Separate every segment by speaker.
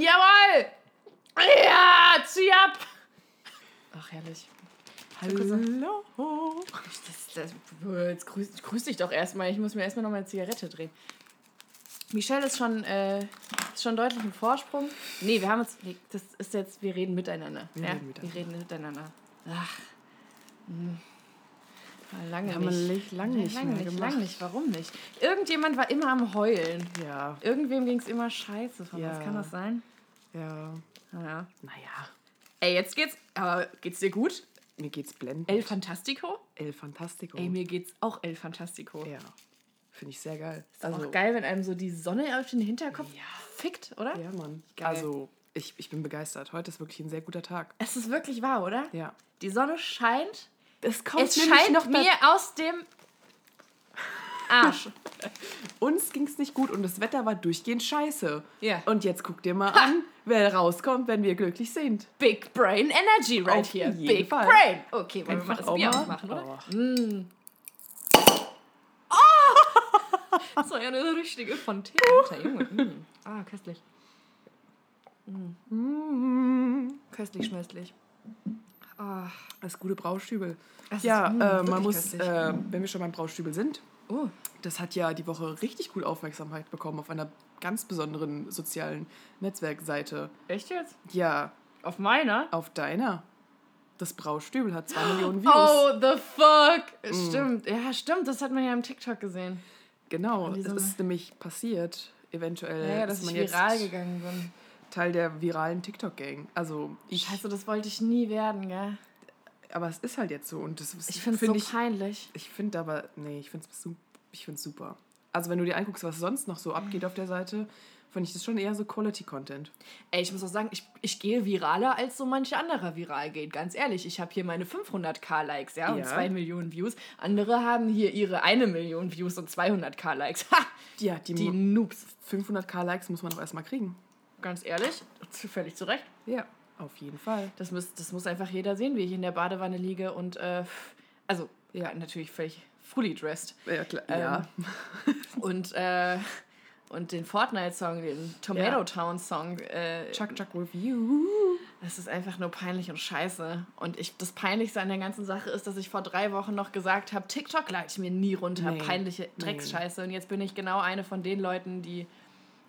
Speaker 1: Jawohl! Ja, zieh ab! Ach, herrlich.
Speaker 2: Hallo.
Speaker 1: Das, das, jetzt grüß, grüß dich doch erstmal. Ich muss mir erstmal noch mal eine Zigarette drehen. Michelle ist schon, äh, ist schon deutlich im Vorsprung. Nee, wir haben uns. Nee, das ist jetzt, wir reden miteinander.
Speaker 2: Wir
Speaker 1: ja?
Speaker 2: reden miteinander.
Speaker 1: Wir reden miteinander. Ach. Hm. Lange
Speaker 2: wir
Speaker 1: nicht.
Speaker 2: nicht- lang nicht
Speaker 1: lange
Speaker 2: mehr
Speaker 1: nicht, lang nicht. Warum nicht? Irgendjemand war immer am Heulen.
Speaker 2: Ja,
Speaker 1: Irgendwem ging es immer scheiße. Von was
Speaker 2: Ja.
Speaker 1: kann das sein?
Speaker 2: ja.
Speaker 1: Naja.
Speaker 2: Naja,
Speaker 1: Ey, jetzt geht's. Aber geht's dir gut?
Speaker 2: mir geht's blendend.
Speaker 1: El Fantastico?
Speaker 2: El Fantastico.
Speaker 1: Ey, mir geht's auch El Fantastico.
Speaker 2: Ja, finde ich sehr geil.
Speaker 1: Ist auch geil, wenn einem so die Sonne auf den Hinterkopf
Speaker 2: Ja.
Speaker 1: fickt, oder?
Speaker 2: Ja, Mann.
Speaker 1: Geil.
Speaker 2: Also, ich, ich bin begeistert. Heute ist wirklich ein sehr guter Tag.
Speaker 1: Es ist wirklich wahr, oder?
Speaker 2: Ja.
Speaker 1: Die Sonne scheint.
Speaker 2: Es kommt
Speaker 1: es scheint noch mir aus dem Arsch.
Speaker 2: Uns ging's nicht gut und das Wetter war durchgehend scheiße.
Speaker 1: Ja.
Speaker 2: Und jetzt guck dir mal an, wer rauskommt, wenn wir glücklich sind.
Speaker 1: Big Brain Energy right
Speaker 2: Auf
Speaker 1: here. Big
Speaker 2: Fall.
Speaker 1: Brain. Okay, wollen wir mal
Speaker 2: Einfach
Speaker 1: das
Speaker 2: auch
Speaker 1: Bier aufmachen, oder?
Speaker 2: Oh.
Speaker 1: Das war ja eine richtige Fontäne. Alter, Junge. Mm. Ah, köstlich. Mm. Köstlich, schmöstlich. Ah.
Speaker 2: Das gute Braustübel.
Speaker 1: Das ist,
Speaker 2: ja,
Speaker 1: mm,
Speaker 2: äh, man muss, äh, wenn wir schon beim Braustübel sind,
Speaker 1: Oh,
Speaker 2: das hat ja die Woche richtig gut Aufmerksamkeit bekommen auf einer ganz besonderen sozialen Netzwerkseite.
Speaker 1: echt jetzt?
Speaker 2: Ja,
Speaker 1: Auf meiner?
Speaker 2: auf deiner. Das Braustübel hat zwei Millionen Views.
Speaker 1: Oh, the fuck. Stimmt. Ja, stimmt. Das hat man ja im TikTok gesehen.
Speaker 2: genau, es
Speaker 1: Sonne.
Speaker 2: ist nämlich passiert, eventuell,
Speaker 1: Ja, ja, dass
Speaker 2: ist
Speaker 1: ich
Speaker 2: man jetzt
Speaker 1: viral gegangen bin.
Speaker 2: Teil der viralen TikTok-Gang. Also ich,
Speaker 1: Scheiße, das wollte ich nie werden, gell?
Speaker 2: aber es ist halt jetzt so und das
Speaker 1: Ich finde es
Speaker 2: find
Speaker 1: so
Speaker 2: ich,
Speaker 1: peinlich.
Speaker 2: ich finde aber, nee, ich finde es ich find's super. Also wenn du dir anguckst, was sonst noch so abgeht auf der Seite, finde ich das schon eher so Quality-Content.
Speaker 1: Ey, ich muss auch sagen, ich, ich gehe viraler, als so manche anderer viral geht. Ganz ehrlich, ich habe hier meine 500k Likes, ja, und
Speaker 2: Ja.
Speaker 1: 2 Millionen Views. Andere haben hier ihre 1 Million Views und 200k Likes. Ha!
Speaker 2: Ja, die,
Speaker 1: Die Noobs.
Speaker 2: 500k Likes muss man auch erstmal kriegen.
Speaker 1: Ganz ehrlich, völlig zu Recht.
Speaker 2: Ja, auf jeden Fall.
Speaker 1: Das muss, das muss einfach jeder sehen, wie ich in der Badewanne liege und, äh, also, ja, natürlich völlig fully dressed.
Speaker 2: Ja, klar.
Speaker 1: Ähm,
Speaker 2: ja.
Speaker 1: Und, äh, und den Fortnite-Song, den Tomato
Speaker 2: Ja.
Speaker 1: Town-Song, äh,
Speaker 2: Chuck Chuck Review.
Speaker 1: das ist einfach nur peinlich und scheiße. Und ich, das Peinlichste an der ganzen Sache ist, dass ich vor drei Wochen noch gesagt habe, TikTok lade ich mir nie runter.
Speaker 2: Nee.
Speaker 1: Peinliche Drecksscheiße. Und jetzt bin ich genau eine von den Leuten, die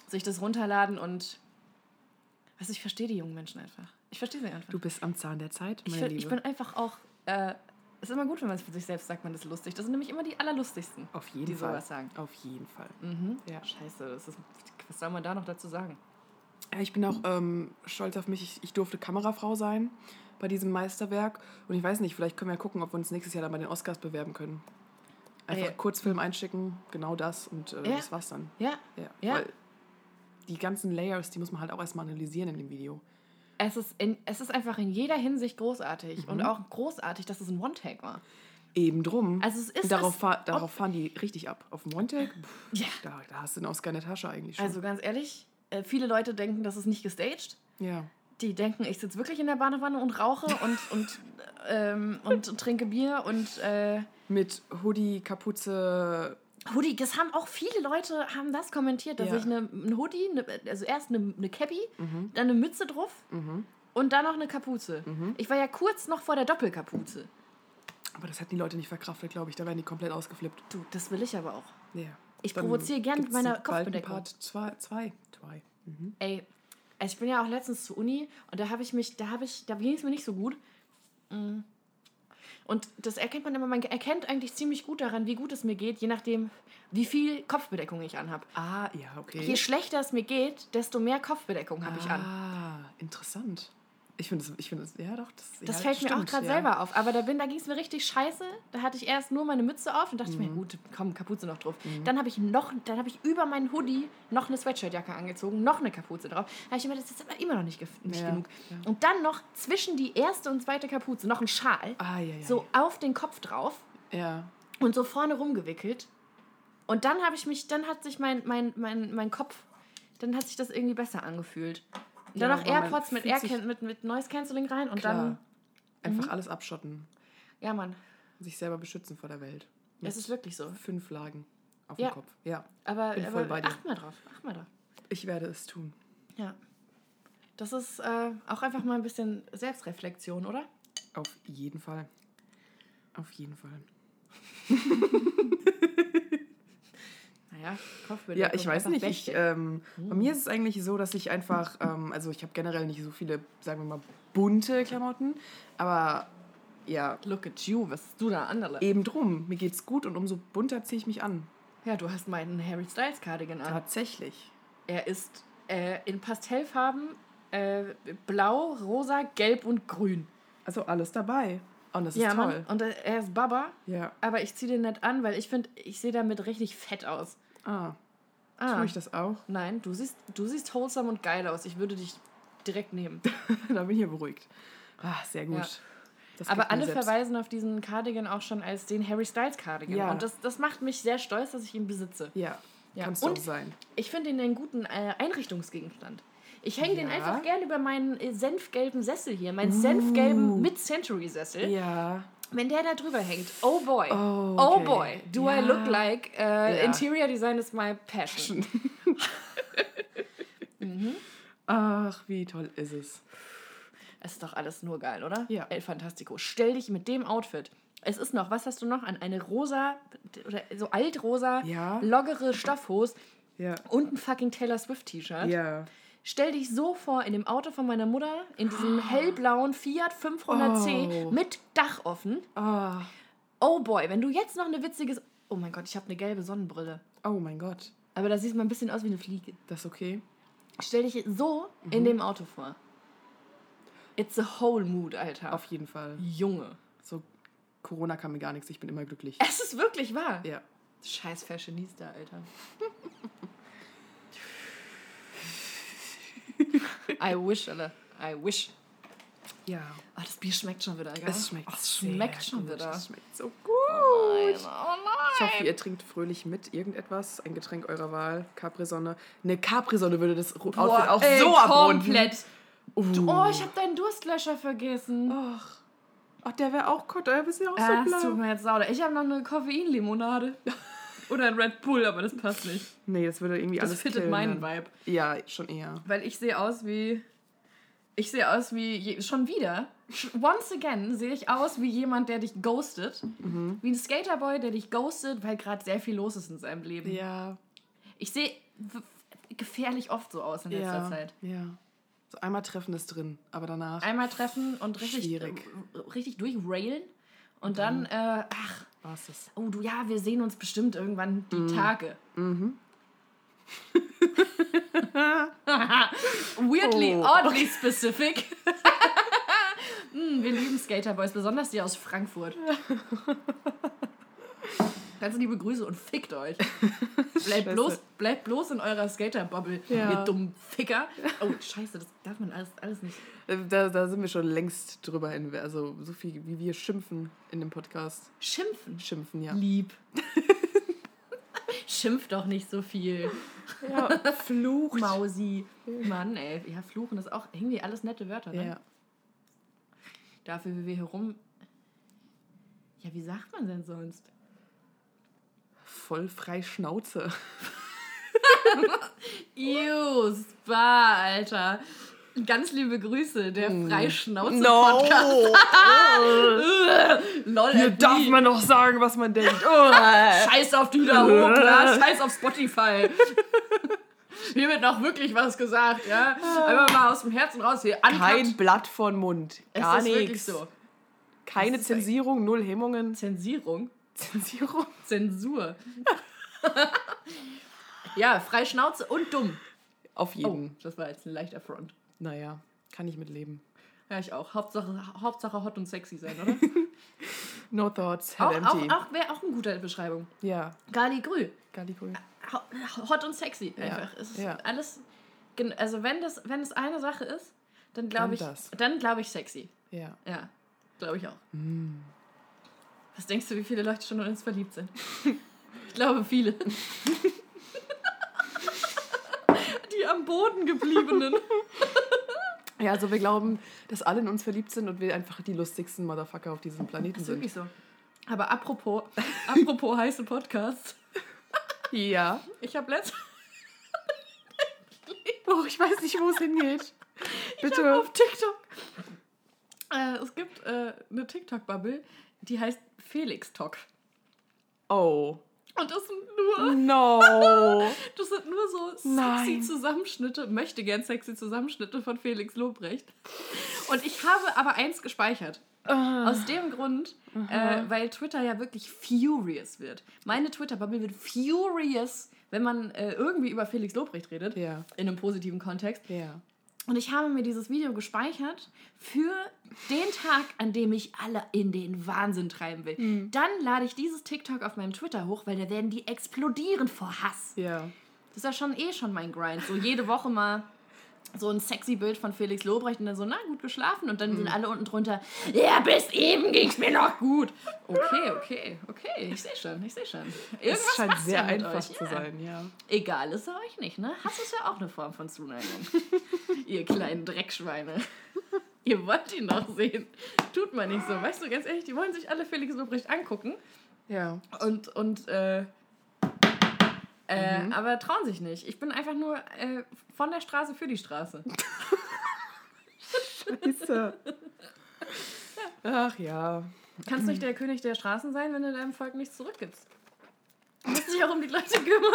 Speaker 1: sich das runterladen und. Was ich verstehe die jungen Menschen einfach. Ich verstehe sie einfach.
Speaker 2: Du bist am Zahn der Zeit,
Speaker 1: ich,
Speaker 2: meine
Speaker 1: find,
Speaker 2: Liebe.
Speaker 1: ich bin einfach auch. Äh, es ist immer gut, wenn man es für sich selbst sagt, man ist lustig. Das sind nämlich immer die allerlustigsten,
Speaker 2: auf jeden
Speaker 1: die
Speaker 2: Fall.
Speaker 1: sowas sagen.
Speaker 2: Auf jeden Fall.
Speaker 1: Mhm.
Speaker 2: Ja.
Speaker 1: Scheiße, das ist, was soll man da noch dazu sagen?
Speaker 2: Ja, ich bin auch ähm, stolz auf mich. Ich, ich durfte Kamerafrau sein bei diesem Meisterwerk. Und ich weiß nicht, vielleicht können wir ja gucken, ob wir uns nächstes Jahr dann bei den Oscars bewerben können. Einfach
Speaker 1: Ey.
Speaker 2: Kurzfilm einschicken, genau das und äh,
Speaker 1: Ja.
Speaker 2: das war's dann.
Speaker 1: Ja,
Speaker 2: Ja,
Speaker 1: Ja.
Speaker 2: Weil die ganzen Layers, die muss man halt auch erstmal analysieren in dem Video.
Speaker 1: es ist, in, es ist einfach in jeder Hinsicht großartig.
Speaker 2: Mhm.
Speaker 1: Und auch großartig, dass es ein One-Take war.
Speaker 2: Eben drum.
Speaker 1: Also es ist
Speaker 2: darauf,
Speaker 1: es-
Speaker 2: fahr, darauf fahren die richtig ab. Auf dem One-Take,
Speaker 1: Ja.
Speaker 2: da, da hast du den Oscar in der Tasche eigentlich schon.
Speaker 1: Also ganz ehrlich, äh, viele Leute denken, das ist nicht gestaged.
Speaker 2: ja.
Speaker 1: Die denken, ich sitze wirklich in der Badewanne und rauche und, und, ähm, und trinke Bier und äh,
Speaker 2: Mit Hoodie, Kapuze,
Speaker 1: Hoodie. Das haben auch viele Leute haben das kommentiert, dass
Speaker 2: Ja.
Speaker 1: ich eine, ein Hoodie, eine, also erst eine, eine Cappy,
Speaker 2: Mhm.
Speaker 1: dann eine Mütze drauf und dann noch eine Kapuze. Ich war ja kurz noch vor der Doppelkapuze.
Speaker 2: aber das hätten die Leute nicht verkraftet, glaube ich. Da wären die komplett ausgeflippt.
Speaker 1: Du, das will ich aber auch.
Speaker 2: Ja.
Speaker 1: Ich
Speaker 2: Dann
Speaker 1: provoziere gern mit meiner Kopfbedeckung.
Speaker 2: Part 2. Zwei, zwei. Mhm.
Speaker 1: Ey, also ich bin ja auch letztens zur Uni und da habe ich mich, da habe ich, da ging es mir nicht so gut. Mm. Und das erkennt man immer, man erkennt eigentlich ziemlich gut daran, wie gut es mir geht, je nachdem, wie viel Kopfbedeckung ich anhabe.
Speaker 2: Ah, ja, okay.
Speaker 1: Je schlechter es mir geht, desto mehr Kopfbedeckung habe ich an.
Speaker 2: Ah, interessant. Ich finde es, ich finde es, ja doch. Das,
Speaker 1: Das
Speaker 2: ja,
Speaker 1: fällt mir auch
Speaker 2: stimmt,
Speaker 1: gerade
Speaker 2: ja.
Speaker 1: selber auf. Aber da, bin- da ging es mir richtig scheiße. Da hatte ich erst nur meine Mütze auf und dachte ich
Speaker 2: Mhm.
Speaker 1: mir, gut, komm, Kapuze noch drauf. Dann habe ich noch, dann habe ich über meinen Hoodie noch eine Sweatshirtjacke angezogen, noch eine Kapuze drauf. Da habe ich mir, das ist aber immer noch nicht, nicht
Speaker 2: Ja,
Speaker 1: genug. Und dann noch zwischen die erste und zweite Kapuze noch ein Schal,
Speaker 2: Ah, ja, ja.
Speaker 1: so auf den Kopf drauf
Speaker 2: Ja.
Speaker 1: und so vorne rumgewickelt. Und dann habe ich mich, dann hat sich mein, mein, mein, mein Kopf, dann hat sich das irgendwie besser angefühlt. Und dann
Speaker 2: Ja,
Speaker 1: noch AirPods mit, Air mit, mit Noise Cancelling rein und
Speaker 2: Klar.
Speaker 1: dann, Mhm.
Speaker 2: Einfach alles abschotten.
Speaker 1: ja Mann,
Speaker 2: Sich selber beschützen vor der Welt.
Speaker 1: es ist wirklich so.
Speaker 2: Fünf Lagen auf
Speaker 1: Ja.
Speaker 2: dem Kopf. Ja.
Speaker 1: Aber,
Speaker 2: Bin
Speaker 1: aber
Speaker 2: voll bei dir.
Speaker 1: acht mal drauf, acht mal drauf.
Speaker 2: Ich werde es tun.
Speaker 1: Ja. Das ist äh, auch einfach mal ein bisschen Selbstreflexion, oder?
Speaker 2: Auf jeden Fall. Auf jeden Fall.
Speaker 1: Naja, Kopfbild.
Speaker 2: Ja, ich weiß nicht. Ich, ähm, Bei mir ist es eigentlich so, dass ich einfach, ähm, also ich habe generell nicht so viele, sagen wir mal, bunte Klamotten, aber ja,
Speaker 1: Look at you, was ist du da andere?
Speaker 2: eben drum. Mir geht's gut und umso bunter ziehe ich mich an.
Speaker 1: Ja, du hast meinen Harry Styles Cardigan an.
Speaker 2: Tatsächlich.
Speaker 1: Er ist äh, in Pastellfarben äh, blau, rosa, gelb und grün.
Speaker 2: Also alles dabei. Und das ist
Speaker 1: ja,
Speaker 2: toll.
Speaker 1: Mann. Und äh, er ist Baba,
Speaker 2: Ja.
Speaker 1: aber ich ziehe den nicht an, weil ich finde, ich sehe damit richtig fett aus.
Speaker 2: Ah,
Speaker 1: Ah,
Speaker 2: tue ich das auch?
Speaker 1: nein, du siehst, du siehst wholesome und geil aus. Ich würde dich direkt nehmen.
Speaker 2: da bin ich ja beruhigt. Ah, sehr gut.
Speaker 1: Ja. Aber alle
Speaker 2: selbst-
Speaker 1: verweisen auf diesen Cardigan auch schon als den Harry Styles Cardigan.
Speaker 2: Ja.
Speaker 1: Und das, das macht mich sehr stolz, dass ich ihn besitze.
Speaker 2: Ja,
Speaker 1: Ja.
Speaker 2: kannst du
Speaker 1: Und-
Speaker 2: sein.
Speaker 1: Ich finde ihn einen guten äh, Einrichtungsgegenstand. Ich hänge den
Speaker 2: Ja.
Speaker 1: einfach gern über meinen äh, senfgelben Sessel hier. Meinen senfgelben Mid-Century-Sessel.
Speaker 2: Ja.
Speaker 1: Wenn der da drüber hängt, oh boy.
Speaker 2: Oh,
Speaker 1: Oh
Speaker 2: okay.
Speaker 1: boy, do I
Speaker 2: Ja.
Speaker 1: look like uh,
Speaker 2: Ja.
Speaker 1: Interior Design is my passion.
Speaker 2: Ach, wie toll ist es.
Speaker 1: Es ist doch alles nur geil, oder?
Speaker 2: Ja.
Speaker 1: El Fantastico. Stell dich mit dem Outfit. Es ist noch, was hast du noch an? Eine rosa, oder so altrosa,
Speaker 2: Ja.
Speaker 1: lockere Stoffhose
Speaker 2: Ja.
Speaker 1: und ein fucking Taylor Swift T-Shirt.
Speaker 2: Ja.
Speaker 1: Stell dich so vor, in dem Auto von meiner Mutter, in diesem hellblauen Fiat 500c
Speaker 2: Oh.
Speaker 1: mit Dach offen.
Speaker 2: Ah.
Speaker 1: Oh boy, wenn du jetzt noch eine witzige... Oh mein Gott, ich habe eine gelbe Sonnenbrille.
Speaker 2: Oh mein Gott.
Speaker 1: Aber da siehst du mal ein bisschen aus wie eine Fliege.
Speaker 2: Das ist okay.
Speaker 1: Stell dich so in
Speaker 2: Mhm.
Speaker 1: dem Auto vor. It's a whole mood, Alter.
Speaker 2: Auf jeden Fall.
Speaker 1: Junge.
Speaker 2: So, Corona kann mir gar nichts. Ich bin immer glücklich.
Speaker 1: Es ist wirklich wahr.
Speaker 2: Ja.
Speaker 1: Scheiß Fashionista, Alter. I wish, Alter. I wish.
Speaker 2: Ja.
Speaker 1: Ah, das Bier schmeckt schon wieder, gell?
Speaker 2: Es schmeckt,
Speaker 1: Ach, es schmeckt schon
Speaker 2: gut.
Speaker 1: wieder.
Speaker 2: Es schmeckt so gut.
Speaker 1: Oh nein, oh
Speaker 2: Ich
Speaker 1: nein.
Speaker 2: hoffe, ihr trinkt fröhlich mit irgendetwas. Ein Getränk eurer Wahl. Capri-Sonne. Eine Capri-Sonne würde das Outfit
Speaker 1: Boah,
Speaker 2: auch
Speaker 1: ey,
Speaker 2: so abrunden.
Speaker 1: komplett.
Speaker 2: Uh.
Speaker 1: Oh, ich habe deinen Durstlöscher vergessen.
Speaker 2: Ach. Ach, der wäre auch gut. Der ist ja auch
Speaker 1: Ah,
Speaker 2: so
Speaker 1: tut
Speaker 2: blau.
Speaker 1: mir jetzt sauer. Ich habe noch eine Koffeinlimonade. Oder ein Red Bull, aber das passt nicht.
Speaker 2: Nee, das würde irgendwie
Speaker 1: Das
Speaker 2: alles
Speaker 1: fittet
Speaker 2: killen
Speaker 1: meinen
Speaker 2: dann.
Speaker 1: Vibe.
Speaker 2: Ja, schon eher.
Speaker 1: Weil ich sehe aus wie. Ich sehe aus wie. Je, schon wieder. Once again sehe ich aus wie jemand, der dich ghostet.
Speaker 2: Mhm.
Speaker 1: Wie ein Skaterboy, der dich ghostet, weil gerade sehr viel los ist in seinem Leben.
Speaker 2: Ja.
Speaker 1: Ich sehe gefährlich oft so aus in letzter
Speaker 2: Ja.
Speaker 1: Zeit.
Speaker 2: Ja. So einmal Treffen ist drin, aber danach.
Speaker 1: Einmal treffen und richtig,
Speaker 2: Schwierig.
Speaker 1: richtig durchrailen. Und dann, äh, ach,
Speaker 2: war's das.
Speaker 1: oh du, ja, wir sehen uns bestimmt irgendwann die Tage.
Speaker 2: Mhm.
Speaker 1: Weirdly,
Speaker 2: Oh.
Speaker 1: oddly specific. Hm, wir lieben Skaterboys, besonders die aus Frankfurt. Ganz liebe Grüße und fickt euch. Bleibt bloß, bleibt bloß in eurer Skater-Bubble,
Speaker 2: Ja.
Speaker 1: ihr dummen Ficker. Oh, scheiße, das darf man alles, alles nicht.
Speaker 2: Äh, Da, da sind wir schon längst drüber hin. Also so viel wie wir schimpfen in dem Podcast.
Speaker 1: Schimpfen.
Speaker 2: Schimpfen, ja.
Speaker 1: Lieb. Schimpf doch nicht so viel.
Speaker 2: Ja, flucht.
Speaker 1: Mausi. Mann, ey. Ja, fluchen ist auch irgendwie alles nette Wörter, ne?
Speaker 2: Ja.
Speaker 1: Dafür, wie wir hier rum. Ja, wie sagt man denn sonst?
Speaker 2: Voll frei Schnauze.
Speaker 1: Ew, Spa, Alter. Ganz liebe Grüße, der
Speaker 2: Mm.
Speaker 1: Freischnauze-Podcast. Lol,
Speaker 2: Hier darf man noch sagen, was man denkt. Oh.
Speaker 1: Scheiß auf Dieter Hoch, ja? Scheiß auf Spotify. Hier wird noch wirklich was gesagt, ja? Einfach mal aus dem Herzen raus hier. Uncut.
Speaker 2: Kein Blatt von Mund.
Speaker 1: Es
Speaker 2: Gar
Speaker 1: ist wirklich
Speaker 2: nichts.
Speaker 1: so.
Speaker 2: Keine
Speaker 1: ist
Speaker 2: Zensierung, null Hemmungen.
Speaker 1: Zensierung.
Speaker 2: Zensierung?
Speaker 1: Zensur. ja, frei Schnauze und dumm.
Speaker 2: Auf
Speaker 1: Oh,
Speaker 2: jeden.
Speaker 1: das war jetzt ein leichter Front.
Speaker 2: Naja, kann ich mitleben.
Speaker 1: Ja, ich auch. Hauptsache, Hauptsache hot und sexy sein, oder?
Speaker 2: No thoughts,
Speaker 1: auch
Speaker 2: head
Speaker 1: auch,
Speaker 2: empty.
Speaker 1: auch wäre auch eine gute Beschreibung.
Speaker 2: Ja,
Speaker 1: Gali Grü.
Speaker 2: Gallico.
Speaker 1: Ho- Hot und sexy einfach. Es ist
Speaker 2: ja.
Speaker 1: alles. Also wenn das, wenn es eine Sache ist, dann
Speaker 2: Dann
Speaker 1: glaube ich,
Speaker 2: das.
Speaker 1: dann glaube ich sexy.
Speaker 2: Ja.
Speaker 1: Ja, glaube ich auch.
Speaker 2: Mm.
Speaker 1: Was denkst du, wie viele Leute schon in uns verliebt sind? ich glaube viele. Die am Boden gebliebenen.
Speaker 2: Ja, also wir glauben, dass alle in uns verliebt sind und wir einfach die lustigsten Motherfucker auf diesem Planeten
Speaker 1: Das ist
Speaker 2: sind.
Speaker 1: wirklich so. Aber apropos, apropos heiße Podcasts.
Speaker 2: Ja.
Speaker 1: Ich habe letzt,
Speaker 2: Oh, ich weiß nicht, wo es hingeht. Bitte.
Speaker 1: auf TikTok. Äh, es gibt äh, eine TikTok-Bubble, die heißt Felix Talk.
Speaker 2: Oh.
Speaker 1: Und das sind nur,
Speaker 2: No.
Speaker 1: das sind nur so sexy
Speaker 2: Nein.
Speaker 1: Zusammenschnitte, möchte gern sexy Zusammenschnitte von Felix Lobrecht. Und ich habe aber eins gespeichert.
Speaker 2: Ah.
Speaker 1: Aus dem Grund, äh, weil Twitter ja wirklich furious wird. Meine Twitter-Bubble wird furious, wenn man äh, irgendwie über Felix Lobrecht redet.
Speaker 2: Ja.
Speaker 1: In einem positiven Kontext.
Speaker 2: Ja.
Speaker 1: Und ich habe mir dieses Video gespeichert für den Tag, an dem ich alle in den Wahnsinn treiben will.
Speaker 2: Hm.
Speaker 1: Dann lade ich dieses TikTok auf meinem Twitter hoch, weil da werden die explodieren vor Hass.
Speaker 2: Ja.
Speaker 1: Das ist ja schon eh schon mein Grind. So jede Woche mal so ein sexy Bild von Felix Lobrecht und dann so, na, gut geschlafen. Und dann
Speaker 2: Hm.
Speaker 1: sind alle unten drunter, ja, bis eben ging's mir noch gut. Okay, okay, okay, ich sehe schon, ich sehe schon.
Speaker 2: Es
Speaker 1: Irgendwas
Speaker 2: scheint
Speaker 1: macht's
Speaker 2: sehr
Speaker 1: ja
Speaker 2: einfach
Speaker 1: euch,
Speaker 2: zu
Speaker 1: ja.
Speaker 2: sein, ja.
Speaker 1: Egal ist er euch nicht, ne? Hass ist ja auch eine Form von Zuneigung. Ihr kleinen Dreckschweine. Ihr wollt ihn doch sehen. Tut man nicht so. Weißt du, ganz ehrlich, die wollen sich alle Felix Lobrecht angucken.
Speaker 2: Ja.
Speaker 1: Und, und, äh, äh, aber trauen sich nicht. Ich bin einfach nur äh, von der Straße für die Straße.
Speaker 2: Scheiße. Ach ja.
Speaker 1: Kannst nicht der König der Straßen sein, wenn du deinem Volk nichts zurückgibst. Du musst dich auch um die Leute kümmern.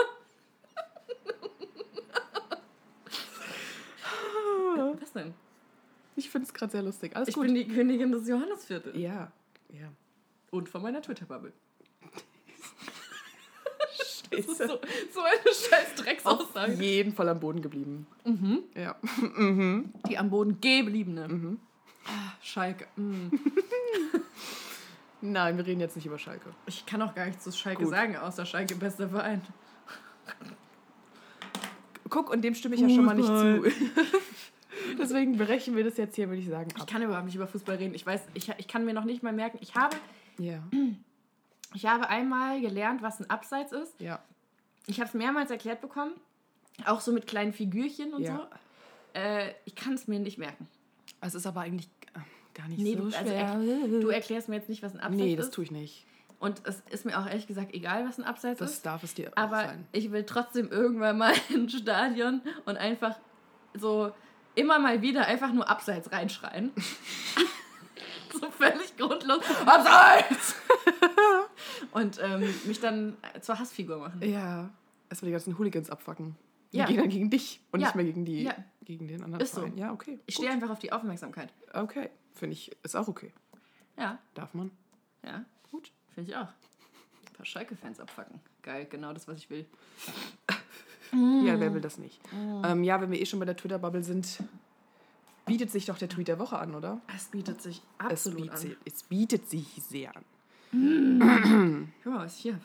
Speaker 1: Was denn?
Speaker 2: Ich finde es gerade sehr lustig. Alles
Speaker 1: Ich
Speaker 2: gut.
Speaker 1: bin die Königin des Johannesviertels.
Speaker 2: ja. Ja.
Speaker 1: Und von meiner Twitter-Bubble. Das ist
Speaker 2: Scheiße.
Speaker 1: so, so eine scheiß
Speaker 2: Auf
Speaker 1: Drecksaussage.
Speaker 2: jeden Fall am Boden geblieben.
Speaker 1: Mhm.
Speaker 2: Ja.
Speaker 1: Die am Boden gebliebene. Ah, Schalke. Mm.
Speaker 2: Nein, wir reden jetzt nicht über Schalke.
Speaker 1: Ich kann auch gar nichts zu Schalke
Speaker 2: Gut.
Speaker 1: sagen, außer Schalke bester Verein.
Speaker 2: Guck, und dem stimme ich ja schon mal nicht zu. Deswegen brechen wir das jetzt hier, würde ich sagen,
Speaker 1: Ich
Speaker 2: ab.
Speaker 1: kann überhaupt nicht über Fußball reden. Ich weiß, ich, ich kann mir noch nicht mal merken. Ich habe,
Speaker 2: Ja.
Speaker 1: Ich habe einmal gelernt, was ein Abseits ist.
Speaker 2: Ja.
Speaker 1: Ich habe es mehrmals erklärt bekommen. Auch so mit kleinen Figürchen und
Speaker 2: Ja.
Speaker 1: so. Äh, ich kann es mir nicht merken.
Speaker 2: Es ist aber eigentlich äh, gar nicht
Speaker 1: Nee,
Speaker 2: so
Speaker 1: du, also
Speaker 2: schwer.
Speaker 1: Du erklärst mir jetzt nicht, was ein Abseits
Speaker 2: nee, das
Speaker 1: ist.
Speaker 2: tue ich nicht.
Speaker 1: Und es ist mir auch ehrlich gesagt egal, was ein Abseits
Speaker 2: Das
Speaker 1: ist.
Speaker 2: darf es dir auch
Speaker 1: Aber
Speaker 2: sein.
Speaker 1: ich will trotzdem irgendwann mal ins Stadion und einfach so immer mal wieder einfach nur Abseits reinschreien. so völlig grundlos. Abseits! Und ähm, mich dann zur Hassfigur machen.
Speaker 2: Ja. Erstmal die ganzen Hooligans abfacken. Die
Speaker 1: Ja.
Speaker 2: gehen dann gegen dich und
Speaker 1: Ja.
Speaker 2: nicht mehr gegen die
Speaker 1: Ja.
Speaker 2: gegen den anderen
Speaker 1: Ist so.
Speaker 2: Ja, okay.
Speaker 1: Ich stehe einfach auf die Aufmerksamkeit.
Speaker 2: Okay. Finde ich, ist auch okay.
Speaker 1: Ja,
Speaker 2: Darf man.
Speaker 1: ja, gut. Finde ich auch. Ein paar Schalke-Fans abfacken. Geil, genau das, was ich will.
Speaker 2: Ja, wer will das nicht? Ähm, ja, wenn wir eh schon bei der Twitter-Bubble sind, bietet sich doch der Tweet der Woche an, oder?
Speaker 1: Es bietet sich
Speaker 2: Es,
Speaker 1: absolut
Speaker 2: bietet,
Speaker 1: an.
Speaker 2: es bietet sich sehr an.
Speaker 1: Guck mal, was ich hier habe.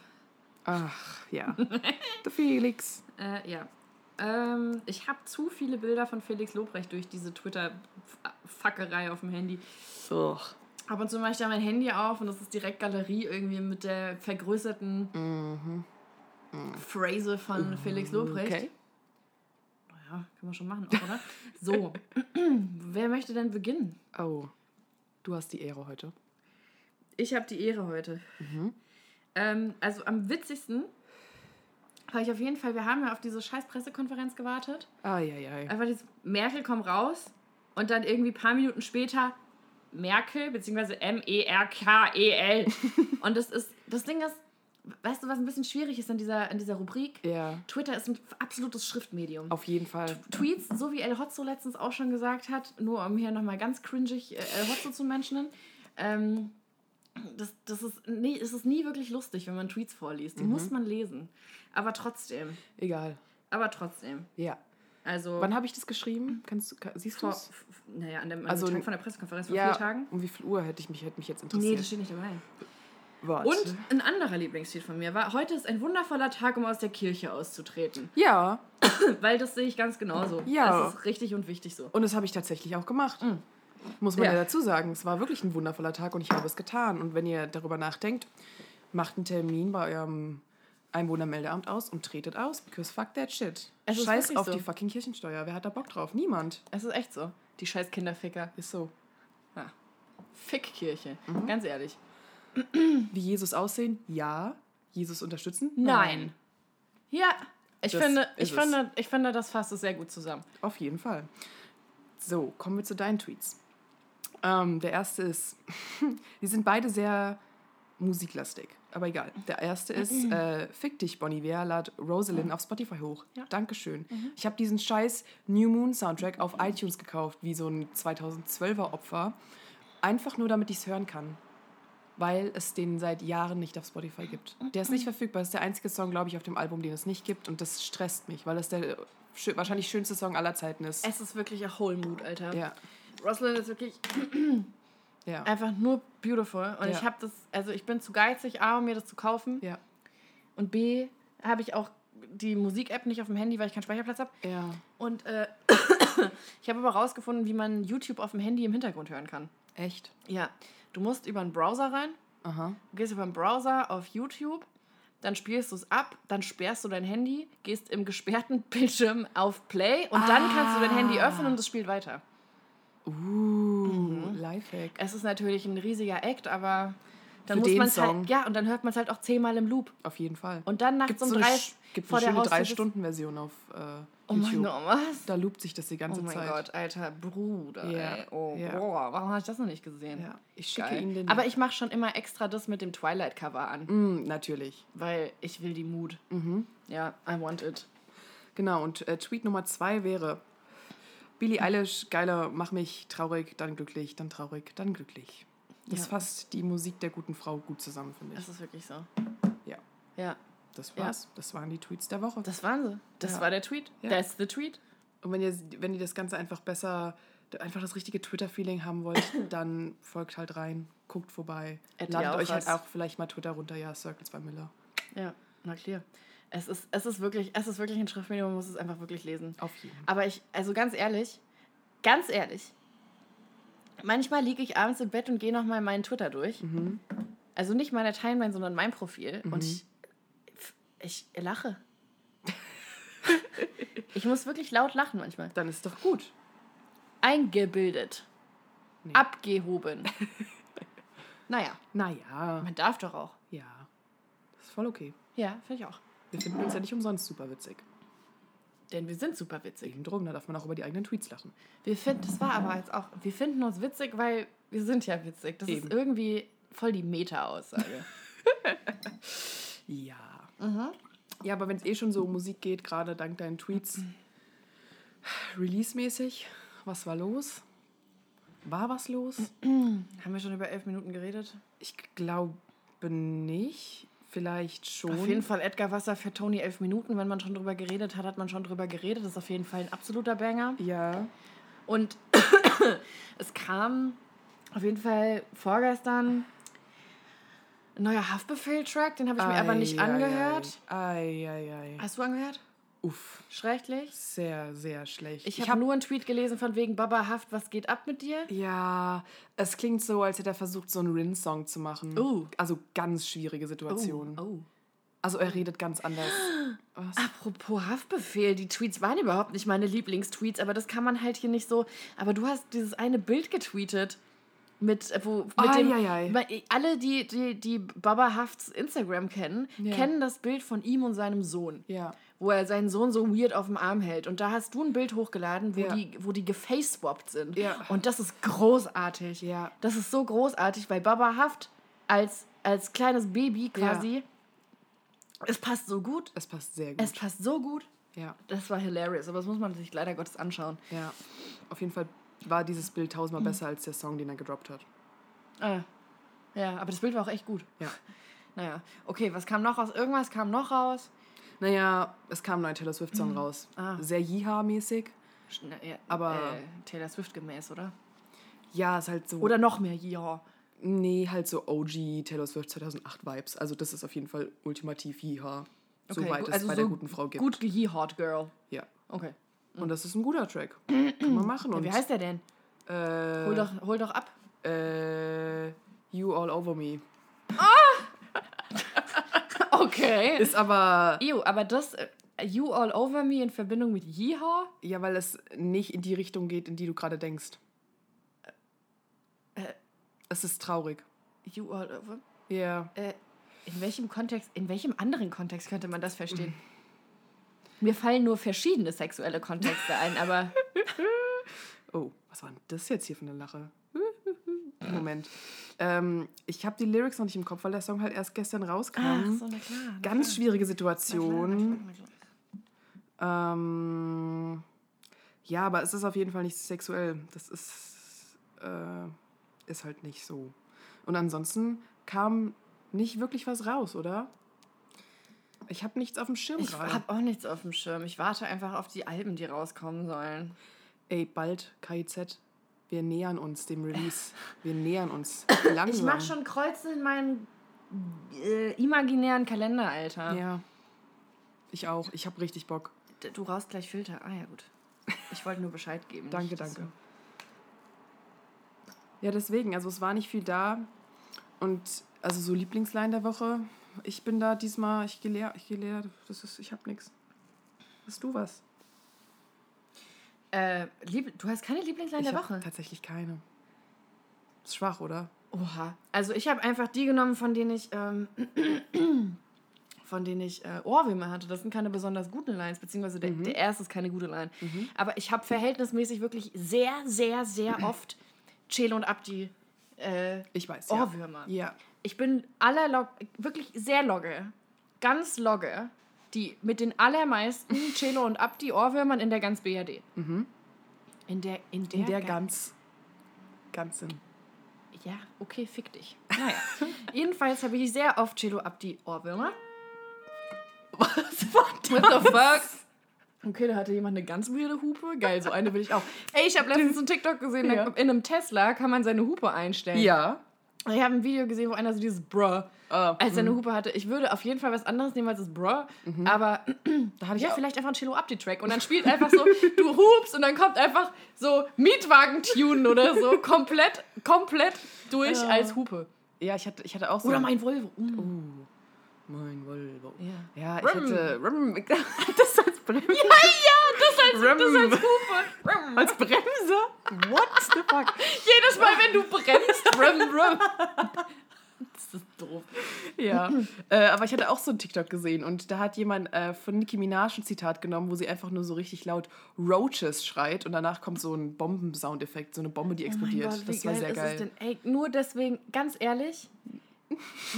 Speaker 2: Ach, ja. der Felix.
Speaker 1: Äh, ja. Ähm, ich habe zu viele Bilder von Felix Lobrecht durch diese Twitter-Fackerei auf dem Handy.
Speaker 2: So.
Speaker 1: Ab und zu mache ich da mein Handy auf und das ist direkt Galerie irgendwie mit der vergrößerten Phrase von Felix Lobrecht.
Speaker 2: Okay.
Speaker 1: Naja, kann man schon machen, auch, oder? So, wer möchte denn beginnen?
Speaker 2: Oh. Du hast die Ehre heute.
Speaker 1: Ich habe die Ehre heute. Ähm, also am witzigsten war ich auf jeden Fall, wir haben ja auf diese scheiß Pressekonferenz gewartet.
Speaker 2: Eieiei.
Speaker 1: Einfach dieses Merkel kommt raus und dann irgendwie ein paar Minuten später Merkel, beziehungsweise M-E-R-K-E-L. und das ist, das Ding ist, weißt du, was ein bisschen schwierig ist an dieser, an dieser Rubrik?
Speaker 2: Ja,
Speaker 1: Twitter ist ein absolutes Schriftmedium.
Speaker 2: auf jeden Fall.
Speaker 1: Tweets, so wie El Hotzo letztens auch schon gesagt hat, nur um hier nochmal ganz cringig äh, El Hotzo zu mentionen, ähm, das, das ist, nie, es ist nie wirklich lustig, wenn man Tweets vorliest. Die
Speaker 2: Mhm.
Speaker 1: muss man lesen. Aber trotzdem.
Speaker 2: Egal.
Speaker 1: Aber trotzdem.
Speaker 2: Ja.
Speaker 1: Also.
Speaker 2: Wann habe ich das geschrieben? Kannst du, ka- siehst du es?
Speaker 1: naja, an dem, an
Speaker 2: Also
Speaker 1: Tag von der Pressekonferenz vor
Speaker 2: Ja,
Speaker 1: vier Tagen.
Speaker 2: um wie viel Uhr hätte ich mich, hätte mich jetzt
Speaker 1: Nee,
Speaker 2: interessiert?
Speaker 1: das steht nicht dabei.
Speaker 2: Warte.
Speaker 1: Und ein anderer Lieblingstweet von mir war, heute ist ein wundervoller Tag, um aus der Kirche auszutreten.
Speaker 2: Ja,
Speaker 1: Weil das sehe ich ganz genauso.
Speaker 2: Ja.
Speaker 1: Das ist richtig und wichtig so.
Speaker 2: und das habe ich tatsächlich auch gemacht. Muss man.
Speaker 1: Ja.
Speaker 2: ja. dazu sagen. Es war wirklich ein wundervoller Tag und ich habe es getan. Und wenn ihr darüber nachdenkt, macht einen Termin bei eurem Einwohnermeldeamt aus und tretet aus. Because fuck that shit.
Speaker 1: Es
Speaker 2: Scheiß auf
Speaker 1: so.
Speaker 2: die fucking Kirchensteuer. Wer hat da Bock drauf? Niemand.
Speaker 1: Es ist echt so. Die scheiß Kinderficker.
Speaker 2: Ist so.
Speaker 1: Ja. Fickkirche.
Speaker 2: Mhm.
Speaker 1: Ganz ehrlich.
Speaker 2: Wie Jesus aussehen? Ja. Jesus unterstützen?
Speaker 1: Nein. Ja, ich
Speaker 2: Das
Speaker 1: finde, ich, finde, ich finde, das fasst es sehr gut zusammen.
Speaker 2: Auf jeden Fall. So, kommen wir zu deinen Tweets. Ähm, der erste ist, die sind beide sehr musiklastig, aber egal. Der erste ist, äh, Fick dich, Bonnie Iver, lad Rosalind auf Spotify hoch.
Speaker 1: Ja.
Speaker 2: Dankeschön. Ich habe diesen scheiß New Moon Soundtrack auf iTunes gekauft, wie so ein 2012er Opfer. Einfach nur, damit ich es hören kann. Weil es den seit Jahren nicht auf Spotify gibt. Der ist nicht verfügbar. Das ist der einzige Song, glaube ich, auf dem Album, den es nicht gibt. Und das stresst mich, weil das der schö wahrscheinlich schönste Song aller Zeiten ist.
Speaker 1: Es ist wirklich ein Whole Mood, Alter.
Speaker 2: Ja,
Speaker 1: Rosalind ist wirklich
Speaker 2: ja.
Speaker 1: einfach nur beautiful. Und
Speaker 2: Ja.
Speaker 1: ich habe das, also ich bin zu geizig, A, um mir das zu kaufen.
Speaker 2: Ja.
Speaker 1: Und B, habe ich auch die Musik-App nicht auf dem Handy, weil ich keinen Speicherplatz habe.
Speaker 2: Ja.
Speaker 1: Und äh, ich habe aber rausgefunden, wie man YouTube auf dem Handy im Hintergrund hören kann.
Speaker 2: Echt?
Speaker 1: Ja, du musst über einen Browser rein.
Speaker 2: Aha.
Speaker 1: Du gehst über einen Browser auf YouTube, dann spielst du es ab, dann sperrst du dein Handy, gehst im gesperrten Bildschirm auf Play und dann kannst du dein Handy öffnen und es spielt weiter.
Speaker 2: Uh, Lifehack.
Speaker 1: Es ist natürlich ein riesiger Act, aber dann
Speaker 2: Für
Speaker 1: muss man es halt, ja, und dann hört man es halt auch zehnmal im Loop.
Speaker 2: Auf jeden Fall.
Speaker 1: Und dann nachts
Speaker 2: Gibt's
Speaker 1: um
Speaker 2: so
Speaker 1: drei
Speaker 2: gibt
Speaker 1: vor
Speaker 2: eine schöne
Speaker 1: Haustür.
Speaker 2: 3-Stunden-Version auf äh,
Speaker 1: Oh mein. Gott, was?
Speaker 2: Da loopt sich das die ganze
Speaker 1: Oh mein
Speaker 2: Zeit.
Speaker 1: Gott, alter Bruder.
Speaker 2: Ja,
Speaker 1: Ey. Oh,
Speaker 2: ja.
Speaker 1: boah, warum habe ich das noch nicht gesehen?
Speaker 2: Ja, ich schicke
Speaker 1: Geil.
Speaker 2: Ihnen den.
Speaker 1: Aber ich mache schon immer extra das mit dem Twilight-Cover an,
Speaker 2: Mm, natürlich.
Speaker 1: weil ich will die Mut.
Speaker 2: Mhm.
Speaker 1: Ja, I want it.
Speaker 2: Genau, und äh, Tweet Nummer zwei wäre: Billie Eilish, geiler, mach mich traurig, dann glücklich, dann traurig, dann glücklich. Das
Speaker 1: Ja.
Speaker 2: fasst die Musik der guten Frau gut zusammen, finde ich.
Speaker 1: Das ist wirklich so.
Speaker 2: Ja.
Speaker 1: Ja,
Speaker 2: Das
Speaker 1: Ja.
Speaker 2: war's. Das waren die Tweets der Woche.
Speaker 1: das waren sie. Das
Speaker 2: Ja.
Speaker 1: war der Tweet.
Speaker 2: Ja.
Speaker 1: That's the Tweet.
Speaker 2: Und wenn ihr, wenn ihr das Ganze einfach besser, einfach das richtige Twitter-Feeling haben wollt, dann folgt halt rein, guckt vorbei.
Speaker 1: At
Speaker 2: Ladet euch halt
Speaker 1: Aufras.
Speaker 2: auch vielleicht mal Twitter runter, ja, Circles bei Miller.
Speaker 1: Ja, na klar. Es ist, es ist wirklich, es ist wirklich ein Schriftmedium, man muss es einfach wirklich lesen.
Speaker 2: Auf jeden Fall.
Speaker 1: Aber ich, also ganz ehrlich, ganz ehrlich, manchmal liege ich abends im Bett und gehe nochmal meinen Twitter durch.
Speaker 2: Mhm.
Speaker 1: Also nicht meine Timeline, sondern mein Profil. Und ich, ich lache. ich muss wirklich laut lachen manchmal.
Speaker 2: Dann ist doch gut.
Speaker 1: Eingebildet.
Speaker 2: Nee.
Speaker 1: Abgehoben. naja,
Speaker 2: Naja,
Speaker 1: man darf doch auch.
Speaker 2: ja. Das ist voll okay.
Speaker 1: Ja, finde ich auch.
Speaker 2: Wir finden uns ja nicht umsonst super witzig.
Speaker 1: Denn wir sind super witzig.
Speaker 2: Eben drum, da darf man auch über die eigenen Tweets lachen.
Speaker 1: Wir finden, das war aber jetzt auch, wir finden uns witzig, weil wir sind ja witzig. Das
Speaker 2: Eben.
Speaker 1: ist irgendwie voll die Meta-Aussage.
Speaker 2: Ja.
Speaker 1: Mhm.
Speaker 2: Ja, aber wenn es eh schon so um Musik geht, gerade dank deinen Tweets, release-mäßig, was war los? War was los?
Speaker 1: Haben wir schon über elf Minuten geredet?
Speaker 2: Ich glaube nicht. Vielleicht schon.
Speaker 1: Auf jeden Fall Edgar Wasser für Tony elf Minuten. Wenn man schon drüber geredet hat, hat man schon drüber geredet. Das ist auf jeden Fall ein absoluter Banger.
Speaker 2: Ja.
Speaker 1: Und es kam auf jeden Fall vorgestern ein neuer Haftbefehl-Track. Den habe ich mir aber nicht
Speaker 2: Ei,
Speaker 1: angehört.
Speaker 2: Ei, ei, ei.
Speaker 1: Hast du angehört?
Speaker 2: Uff.
Speaker 1: Schrecklich.
Speaker 2: Sehr, sehr schlecht.
Speaker 1: Ich, habe nur einen Tweet gelesen von wegen Baba Haft, was geht ab mit dir?
Speaker 2: Ja, es klingt so, als hätte er versucht, so einen Rin-Song zu machen.
Speaker 1: Oh.
Speaker 2: Also ganz schwierige Situation.
Speaker 1: oh.
Speaker 2: Also er redet ganz anders. Was?
Speaker 1: Apropos Haftbefehl, die Tweets waren überhaupt nicht meine Lieblingstweets, aber das kann man halt hier nicht so. Aber du hast dieses eine Bild getweetet. Mit, äh, wo, mit
Speaker 2: Ai,
Speaker 1: dem,
Speaker 2: ai.
Speaker 1: Weil alle, die, die, die Baba Hafts Instagram kennen,
Speaker 2: Ja.
Speaker 1: kennen das Bild von ihm und seinem Sohn.
Speaker 2: Ja.
Speaker 1: Wo er seinen Sohn so weird auf dem Arm hält. Und da hast du ein Bild hochgeladen, wo
Speaker 2: Ja.
Speaker 1: die, wo die gefaceswapped sind.
Speaker 2: Ja.
Speaker 1: Und das ist großartig.
Speaker 2: Ja.
Speaker 1: Das ist so großartig, weil Baba Haft als, als kleines Baby quasi, es passt so gut.
Speaker 2: Es passt sehr gut.
Speaker 1: Es passt so gut.
Speaker 2: ja.
Speaker 1: Das war hilarious, aber das muss man sich leider Gottes anschauen.
Speaker 2: Ja. Auf jeden Fall war dieses Bild tausendmal
Speaker 1: Mhm.
Speaker 2: besser als der Song, den er gedroppt hat.
Speaker 1: Ah. Ja, aber das Bild war auch echt gut.
Speaker 2: Ja.
Speaker 1: Naja, okay, was kam noch raus? Irgendwas kam noch raus.
Speaker 2: Naja, es kam ein neuer Taylor Swift-Song raus.
Speaker 1: Ah.
Speaker 2: Sehr Yeehaw-mäßig.
Speaker 1: Ja,
Speaker 2: Aber-
Speaker 1: Äh, Taylor Swift gemäß, oder?
Speaker 2: Ja, ist halt so.
Speaker 1: Oder noch mehr, ja.
Speaker 2: Nee, halt so OG Taylor Swift 2008 Vibes. Also das ist auf jeden Fall ultimativ Yeehaw.
Speaker 1: Okay,
Speaker 2: Soweit
Speaker 1: gu-
Speaker 2: es
Speaker 1: also
Speaker 2: bei
Speaker 1: so
Speaker 2: der guten Frau gibt.
Speaker 1: Gut gehihot, Girl.
Speaker 2: Ja.
Speaker 1: Okay.
Speaker 2: Und das ist ein guter Track. Kann man machen.
Speaker 1: Ja, wie heißt der denn?
Speaker 2: äh,
Speaker 1: Hol doch, hol doch ab.
Speaker 2: äh, You All Over Me.
Speaker 1: Okay.
Speaker 2: Ist aber,
Speaker 1: Ew, aber das äh, You All Over Me in Verbindung mit Yeehaw?
Speaker 2: ja, weil es nicht in die Richtung geht, in die du gerade denkst.
Speaker 1: Äh.
Speaker 2: Es ist traurig.
Speaker 1: You All Over?
Speaker 2: Ja.
Speaker 1: Äh, in welchem Kontext, in welchem anderen Kontext könnte man das verstehen? Mir fallen nur verschiedene sexuelle Kontexte ein, aber
Speaker 2: Oh, was war denn das jetzt hier für eine Lache? Moment. Ähm, ich habe die Lyrics noch nicht im Kopf, weil der Song halt erst gestern rauskam.
Speaker 1: Ach so, na klar. na
Speaker 2: Ganz
Speaker 1: klar.
Speaker 2: schwierige Situation.
Speaker 1: na klar, klar.
Speaker 2: Ähm, ja, aber es ist auf jeden Fall nicht sexuell. Das ist, äh, ist halt nicht so. Und ansonsten kam nicht wirklich was raus, oder? Ich habe nichts auf dem Schirm
Speaker 1: Ich
Speaker 2: gerade.
Speaker 1: habe auch nichts auf dem Schirm. Ich warte einfach auf die Alben, die rauskommen sollen.
Speaker 2: Ey, bald KIZ. Wir nähern uns dem Release. Wir nähern uns. Langsam.
Speaker 1: Ich mache schon Kreuze in meinen äh, imaginären Kalender, Alter.
Speaker 2: Ja. Ich auch. Ich habe richtig Bock.
Speaker 1: Du raust gleich Filter. Ah ja, gut. Ich wollte nur Bescheid geben.
Speaker 2: Danke, danke. Ja, deswegen, also es war nicht viel da. Und also so Lieblingsline der Woche. Ich bin da diesmal, ich gehe leer, ich gehe leer. Das ist, ich habe nichts. Hast du was?
Speaker 1: Du, äh, lieb, du hast keine Lieblingsline
Speaker 2: ich
Speaker 1: der Woche?
Speaker 2: tatsächlich keine. Ist schwach, oder?
Speaker 1: Oha. Also ich habe einfach die genommen, von denen ich, ähm, von denen ich äh, Ohrwürmer hatte. Das sind keine besonders guten Lines, beziehungsweise der, der erste ist keine gute Line. Aber ich habe verhältnismäßig wirklich sehr, sehr, sehr oft Chelo und Abdi äh,
Speaker 2: Ich weiß.
Speaker 1: Ohrwürmer.
Speaker 2: Ja. ja.
Speaker 1: Ich bin aller Log wirklich sehr logge, ganz logge, die mit den allermeisten Chelo und Abdi Ohrwürmern in der ganz BRD. In der, in der,
Speaker 2: In der
Speaker 1: Ga-
Speaker 2: ganz, ganzen.
Speaker 1: Ja, okay, fick dich. Naja. Jedenfalls habe ich sehr oft Chelo Abdi Ohrwürmer.
Speaker 2: Was
Speaker 1: What the fuck? Okay, da hatte jemand eine ganz weirde Hupe. Geil, so eine will ich auch. Ey, ich habe letztens einen TikTok gesehen,
Speaker 2: Ja.
Speaker 1: in einem Tesla kann man seine Hupe einstellen.
Speaker 2: Ja.
Speaker 1: Ich habe ein Video gesehen, wo einer so dieses Bruh
Speaker 2: Ah,
Speaker 1: als seine Hupe hatte. Ich würde auf jeden Fall was anderes nehmen als das Bruh, aber
Speaker 2: Da hatte ich
Speaker 1: ja,
Speaker 2: auch-
Speaker 1: vielleicht einfach ein Chelo Abdi Track und dann spielt einfach so, du hupst und dann kommt einfach so Mietwagen-Tune oder so komplett, komplett durch
Speaker 2: Ja.
Speaker 1: als Hupe.
Speaker 2: Ja, ich hatte, ich hatte auch so.
Speaker 1: Oder mein Volvo. Mm.
Speaker 2: Uh, mein Volvo.
Speaker 1: Ja.
Speaker 2: Ja, ich
Speaker 1: Rum.
Speaker 2: hatte. Rum. Das als Bremse.
Speaker 1: Ja, ja, das als, das als Hupe. Rum.
Speaker 2: Als Bremse? What the fuck?
Speaker 1: Jedes Mal, wenn du bremst, rum, rum. Das ist doof.
Speaker 2: Ja. äh, aber ich hatte auch so einen TikTok gesehen und da hat jemand äh, von Nicki Minaj ein Zitat genommen, wo sie einfach nur so richtig laut Roaches schreit und danach kommt so ein Bombensoundeffekt, so eine Bombe, die explodiert.
Speaker 1: Oh Gott,
Speaker 2: das war sehr
Speaker 1: ist
Speaker 2: geil.
Speaker 1: Ey, nur deswegen, ganz ehrlich,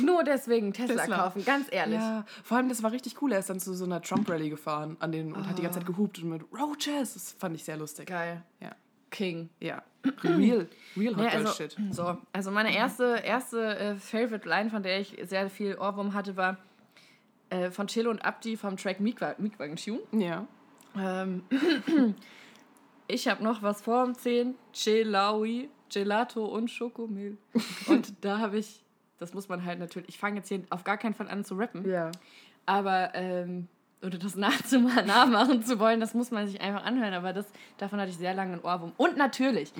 Speaker 1: nur deswegen Tesla,
Speaker 2: Tesla.
Speaker 1: kaufen, ganz ehrlich.
Speaker 2: Ja, vor allem das war richtig cool. Er ist dann zu so einer Trump-Rally gefahren an den, und hat die ganze Zeit gehupt und mit Roaches. Das fand ich sehr lustig.
Speaker 1: Geil.
Speaker 2: Ja.
Speaker 1: King.
Speaker 2: Ja. Real, real Hot
Speaker 1: Ja, also,
Speaker 2: Shit.
Speaker 1: so, also meine erste, erste äh, Favorite Line, von der ich sehr viel Ohrwurm hatte, war äh, von Chelo und Abdi vom Track Mietwagen Tune.
Speaker 2: Ja.
Speaker 1: Ähm, ich habe noch was vor dem 10. Gelaui, Gelato und Schokomilch. Und da habe ich, das muss man halt natürlich, ich fange jetzt hier auf gar keinen Fall an zu rappen,
Speaker 2: Ja.
Speaker 1: aber, ähm, oder das nachzumachen, nachmachen zu wollen, das muss man sich einfach anhören. Aber das, davon hatte ich sehr lange einen Ohrwurm. Und natürlich,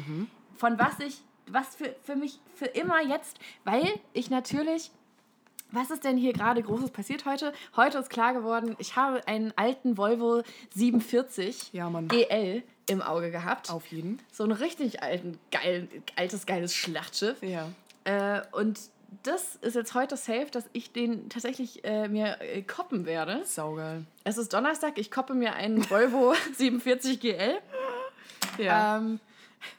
Speaker 1: von was ich, was für, für mich für immer jetzt, weil ich natürlich was ist denn hier gerade Großes passiert heute? Heute ist klar geworden, ich habe einen alten Volvo 47
Speaker 2: Ja.
Speaker 1: GL im Auge gehabt.
Speaker 2: Auf jeden.
Speaker 1: So einen richtig alten, geil, altes, geiles Schlachtschiff.
Speaker 2: Ja.
Speaker 1: Äh, und das ist jetzt heute safe, dass ich den tatsächlich äh, mir äh, koppen werde.
Speaker 2: Saugeil.
Speaker 1: Es ist Donnerstag, ich koppe mir einen Volvo 47 GL.
Speaker 2: Ja.
Speaker 1: Ähm,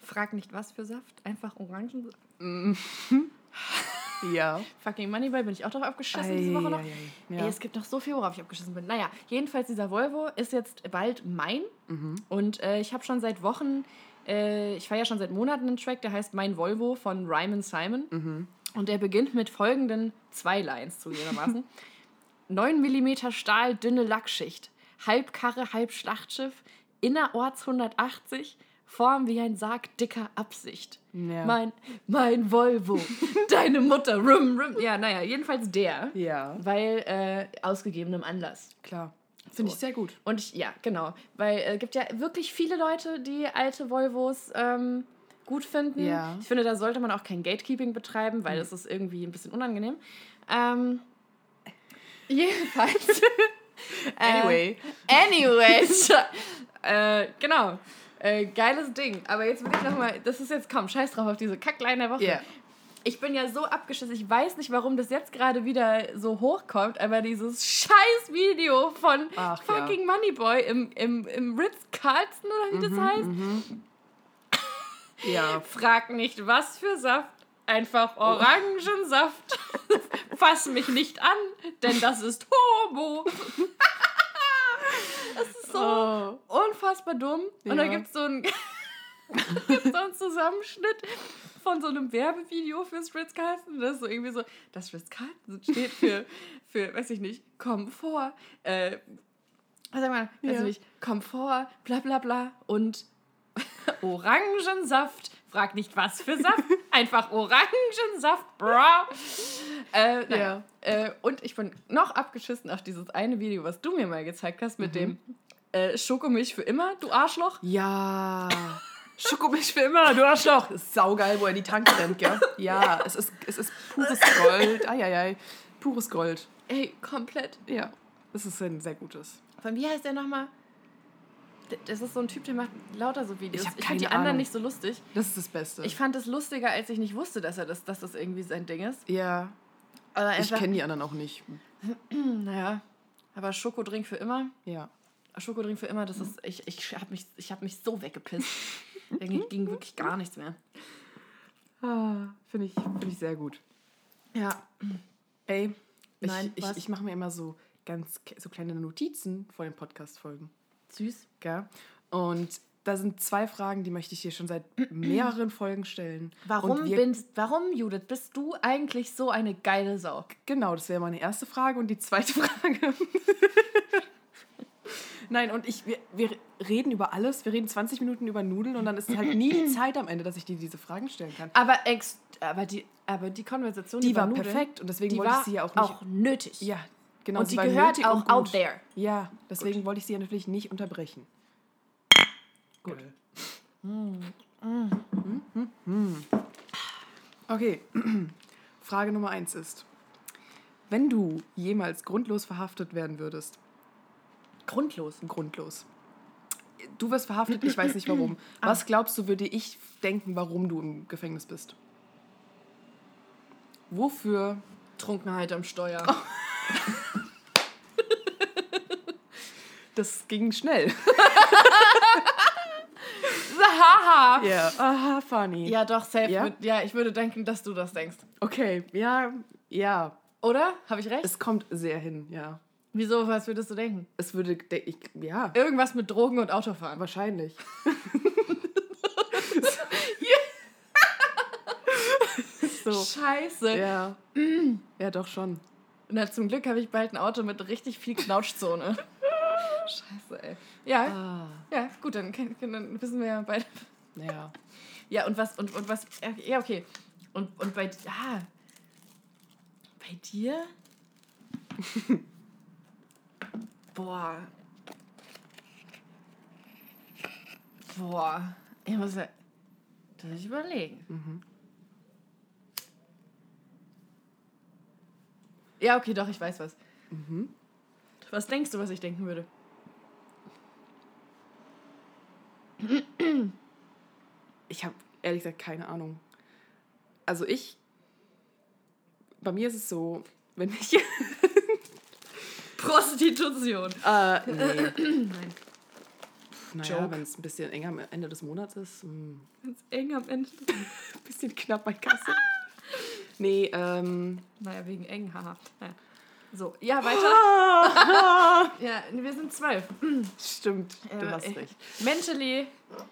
Speaker 1: frag nicht was für Saft, einfach Orangensaft.
Speaker 2: ja.
Speaker 1: Fucking Moneyball bin ich auch drauf abgeschissen diese Woche noch.
Speaker 2: Ei, ei, ei.
Speaker 1: Ey,
Speaker 2: Ja.
Speaker 1: es gibt noch so viel, worauf ich abgeschissen bin. Naja, jedenfalls dieser Volvo ist jetzt bald mein.
Speaker 2: Mhm.
Speaker 1: Und äh, ich habe schon seit Wochen, äh, ich feiere schon seit Monaten einen Track, der heißt Mein Volvo von Ryman Simon.
Speaker 2: Mhm.
Speaker 1: Und der beginnt mit folgenden zwei Lines zugegebenermaßen. 9 mm Stahl, dünne Lackschicht. Halb Karre, halb Schlachtschiff. Innerorts 180. Form wie ein Sarg dicker Absicht.
Speaker 2: Ja.
Speaker 1: Mein, mein Volvo. Deine Mutter. Rum, rum. Ja, naja, jedenfalls der.
Speaker 2: Ja.
Speaker 1: Weil äh, ausgegebenem Anlass.
Speaker 2: Klar. Finde
Speaker 1: So.
Speaker 2: ich sehr gut.
Speaker 1: Und ich, ja, genau. Weil es äh, gibt ja wirklich viele Leute, die alte Volvos ähm, gut finden.
Speaker 2: Ja.
Speaker 1: Ich finde, da sollte man auch kein Gatekeeping betreiben, weil das ist irgendwie ein bisschen unangenehm. Ähm, jedenfalls.
Speaker 2: Anyway.
Speaker 1: Äh, anyways. äh, genau. Äh, geiles Ding. Aber jetzt will ich nochmal, das ist jetzt, komm, scheiß drauf auf diese Kackleine der Woche.
Speaker 2: Ja.
Speaker 1: Ich bin ja so abgeschissen. Ich weiß nicht, warum das jetzt gerade wieder so hochkommt, aber dieses scheiß Video von
Speaker 2: Ach,
Speaker 1: fucking Moneyboy im, im, im Ritz-Carlton oder wie das heißt.
Speaker 2: Ja.
Speaker 1: Frag nicht, was für Saft. Einfach Orangensaft. Fass mich nicht an, denn das ist Homo. das ist so
Speaker 2: Oh.
Speaker 1: unfassbar dumm. Und da
Speaker 2: Ja.
Speaker 1: gibt so ein gibt's so einen Zusammenschnitt von so einem Werbevideo fürs Ritz-Carlton. Das ist so irgendwie so, das Ritz-Carlton steht für, für, weiß ich nicht, Komfort, äh, was sag mal, weiß
Speaker 2: Ja.
Speaker 1: ich nicht, Komfort, bla bla bla und Orangensaft. Frag nicht, was für Saft. Einfach Orangensaft, bra. Äh.
Speaker 2: Ja.
Speaker 1: Äh, und ich bin noch abgeschissen auf dieses eine Video, was du mir mal gezeigt hast mit dem äh, Schokomilch für immer, du Arschloch.
Speaker 2: Ja. Schokomilch für immer, du Arschloch. Ist saugeil, wo er die Tanke rennt, gell? Ja, es ist, es ist pures Gold. Eieiei. Pures Gold.
Speaker 1: Ey, komplett.
Speaker 2: Ja. Das ist ein sehr gutes.
Speaker 1: Von wie heißt der nochmal? Das ist so ein Typ, der macht lauter so Videos.
Speaker 2: Ich
Speaker 1: Ich, finde die anderen
Speaker 2: Ahnung.
Speaker 1: nicht so lustig.
Speaker 2: Das ist das Beste.
Speaker 1: Ich fand es lustiger, als ich nicht wusste, dass er das, dass das irgendwie sein Ding ist.
Speaker 2: ja,
Speaker 1: Aber
Speaker 2: ich kenne die anderen auch nicht.
Speaker 1: naja, aber Schokodrink für immer.
Speaker 2: Ja.
Speaker 1: Schokodrink für immer, das ist, ich, ich habe mich, ich hab mich so weggepisst. Da ging, wirklich gar nichts mehr.
Speaker 2: Ah, Finde ich, find ich sehr gut.
Speaker 1: Ja.
Speaker 2: Ey, ich,
Speaker 1: Nein,
Speaker 2: ich,
Speaker 1: was?
Speaker 2: ich mache mir immer so ganz so kleine Notizen vor den Podcast-Folgen.
Speaker 1: Süß.
Speaker 2: Gell? Und da sind zwei Fragen, die möchte ich dir schon seit mehreren Folgen stellen.
Speaker 1: Warum, bin, warum, Judith, bist du eigentlich so eine geile Sau?
Speaker 2: Genau, das wäre meine erste Frage. Und die zweite Frage. Nein, und ich, wir, wir reden über alles. Wir reden 20 Minuten über Nudeln und dann ist halt nie die Zeit am Ende, dass ich dir diese Fragen stellen kann.
Speaker 1: Aber, ex, aber, die, aber die Konversation
Speaker 2: Die war
Speaker 1: Nudeln,
Speaker 2: perfekt und deswegen wollte
Speaker 1: war
Speaker 2: ich sie ja auch nicht.
Speaker 1: auch nötig.
Speaker 2: ja, genau.
Speaker 1: und
Speaker 2: sie
Speaker 1: die gehört auch
Speaker 2: gut.
Speaker 1: out there.
Speaker 2: Ja, deswegen wollte ich sie natürlich nicht unterbrechen.
Speaker 1: Gut.
Speaker 2: Hm. Okay, Frage Nummer eins ist, wenn du jemals grundlos verhaftet werden würdest,
Speaker 1: Grundlos.
Speaker 2: grundlos, du wirst verhaftet, ich weiß nicht warum, was glaubst du, würde ich denken, warum du im Gefängnis bist? Wofür?
Speaker 1: Trunkenheit am Steuer.
Speaker 2: Das ging schnell.
Speaker 1: Haha.
Speaker 2: Ja, aha, funny.
Speaker 1: Ja, doch, safe.
Speaker 2: Ja?
Speaker 1: Ja? ja, ich würde denken, dass du das denkst.
Speaker 2: Okay, ja, ja,
Speaker 1: Oder? Habe ich recht?
Speaker 2: es kommt sehr hin, ja.
Speaker 1: Wieso, was würdest du denken?
Speaker 2: Es würde, de- ich, ja,
Speaker 1: Irgendwas mit Drogen und Autofahren.
Speaker 2: wahrscheinlich. so,
Speaker 1: Scheiße.
Speaker 2: ja. Ja, doch schon.
Speaker 1: Na, zum Glück habe ich bald ein Auto mit richtig viel Knautschzone. Scheiße, ey. Ja,
Speaker 2: Ah,
Speaker 1: ja, gut, dann, dann wissen wir ja beide.
Speaker 2: ja.
Speaker 1: Ja, und was, und, und was, ja, okay. Und, und bei, ah, bei dir? Boah. Boah. Ich muss ja, das muss ich überlegen. Ja, okay, doch, ich weiß was. Was denkst du, was ich denken würde?
Speaker 2: Ich habe ehrlich gesagt keine Ahnung. Also ich, bei mir ist es so, wenn ich,
Speaker 1: Prostitution.
Speaker 2: äh, nee.
Speaker 1: Nein.
Speaker 2: Naja, wenn es ein bisschen enger am Ende des Monats ist, ein
Speaker 1: Ganz eng am Ende.
Speaker 2: bisschen knapp bei Kasse. Nee, ähm,
Speaker 1: Naja, wegen eng, haha. Naja. So, ja, weiter. ja, wir sind zwölf.
Speaker 2: stimmt, du
Speaker 1: Äh,
Speaker 2: hast
Speaker 1: äh,
Speaker 2: recht.
Speaker 1: Mentally,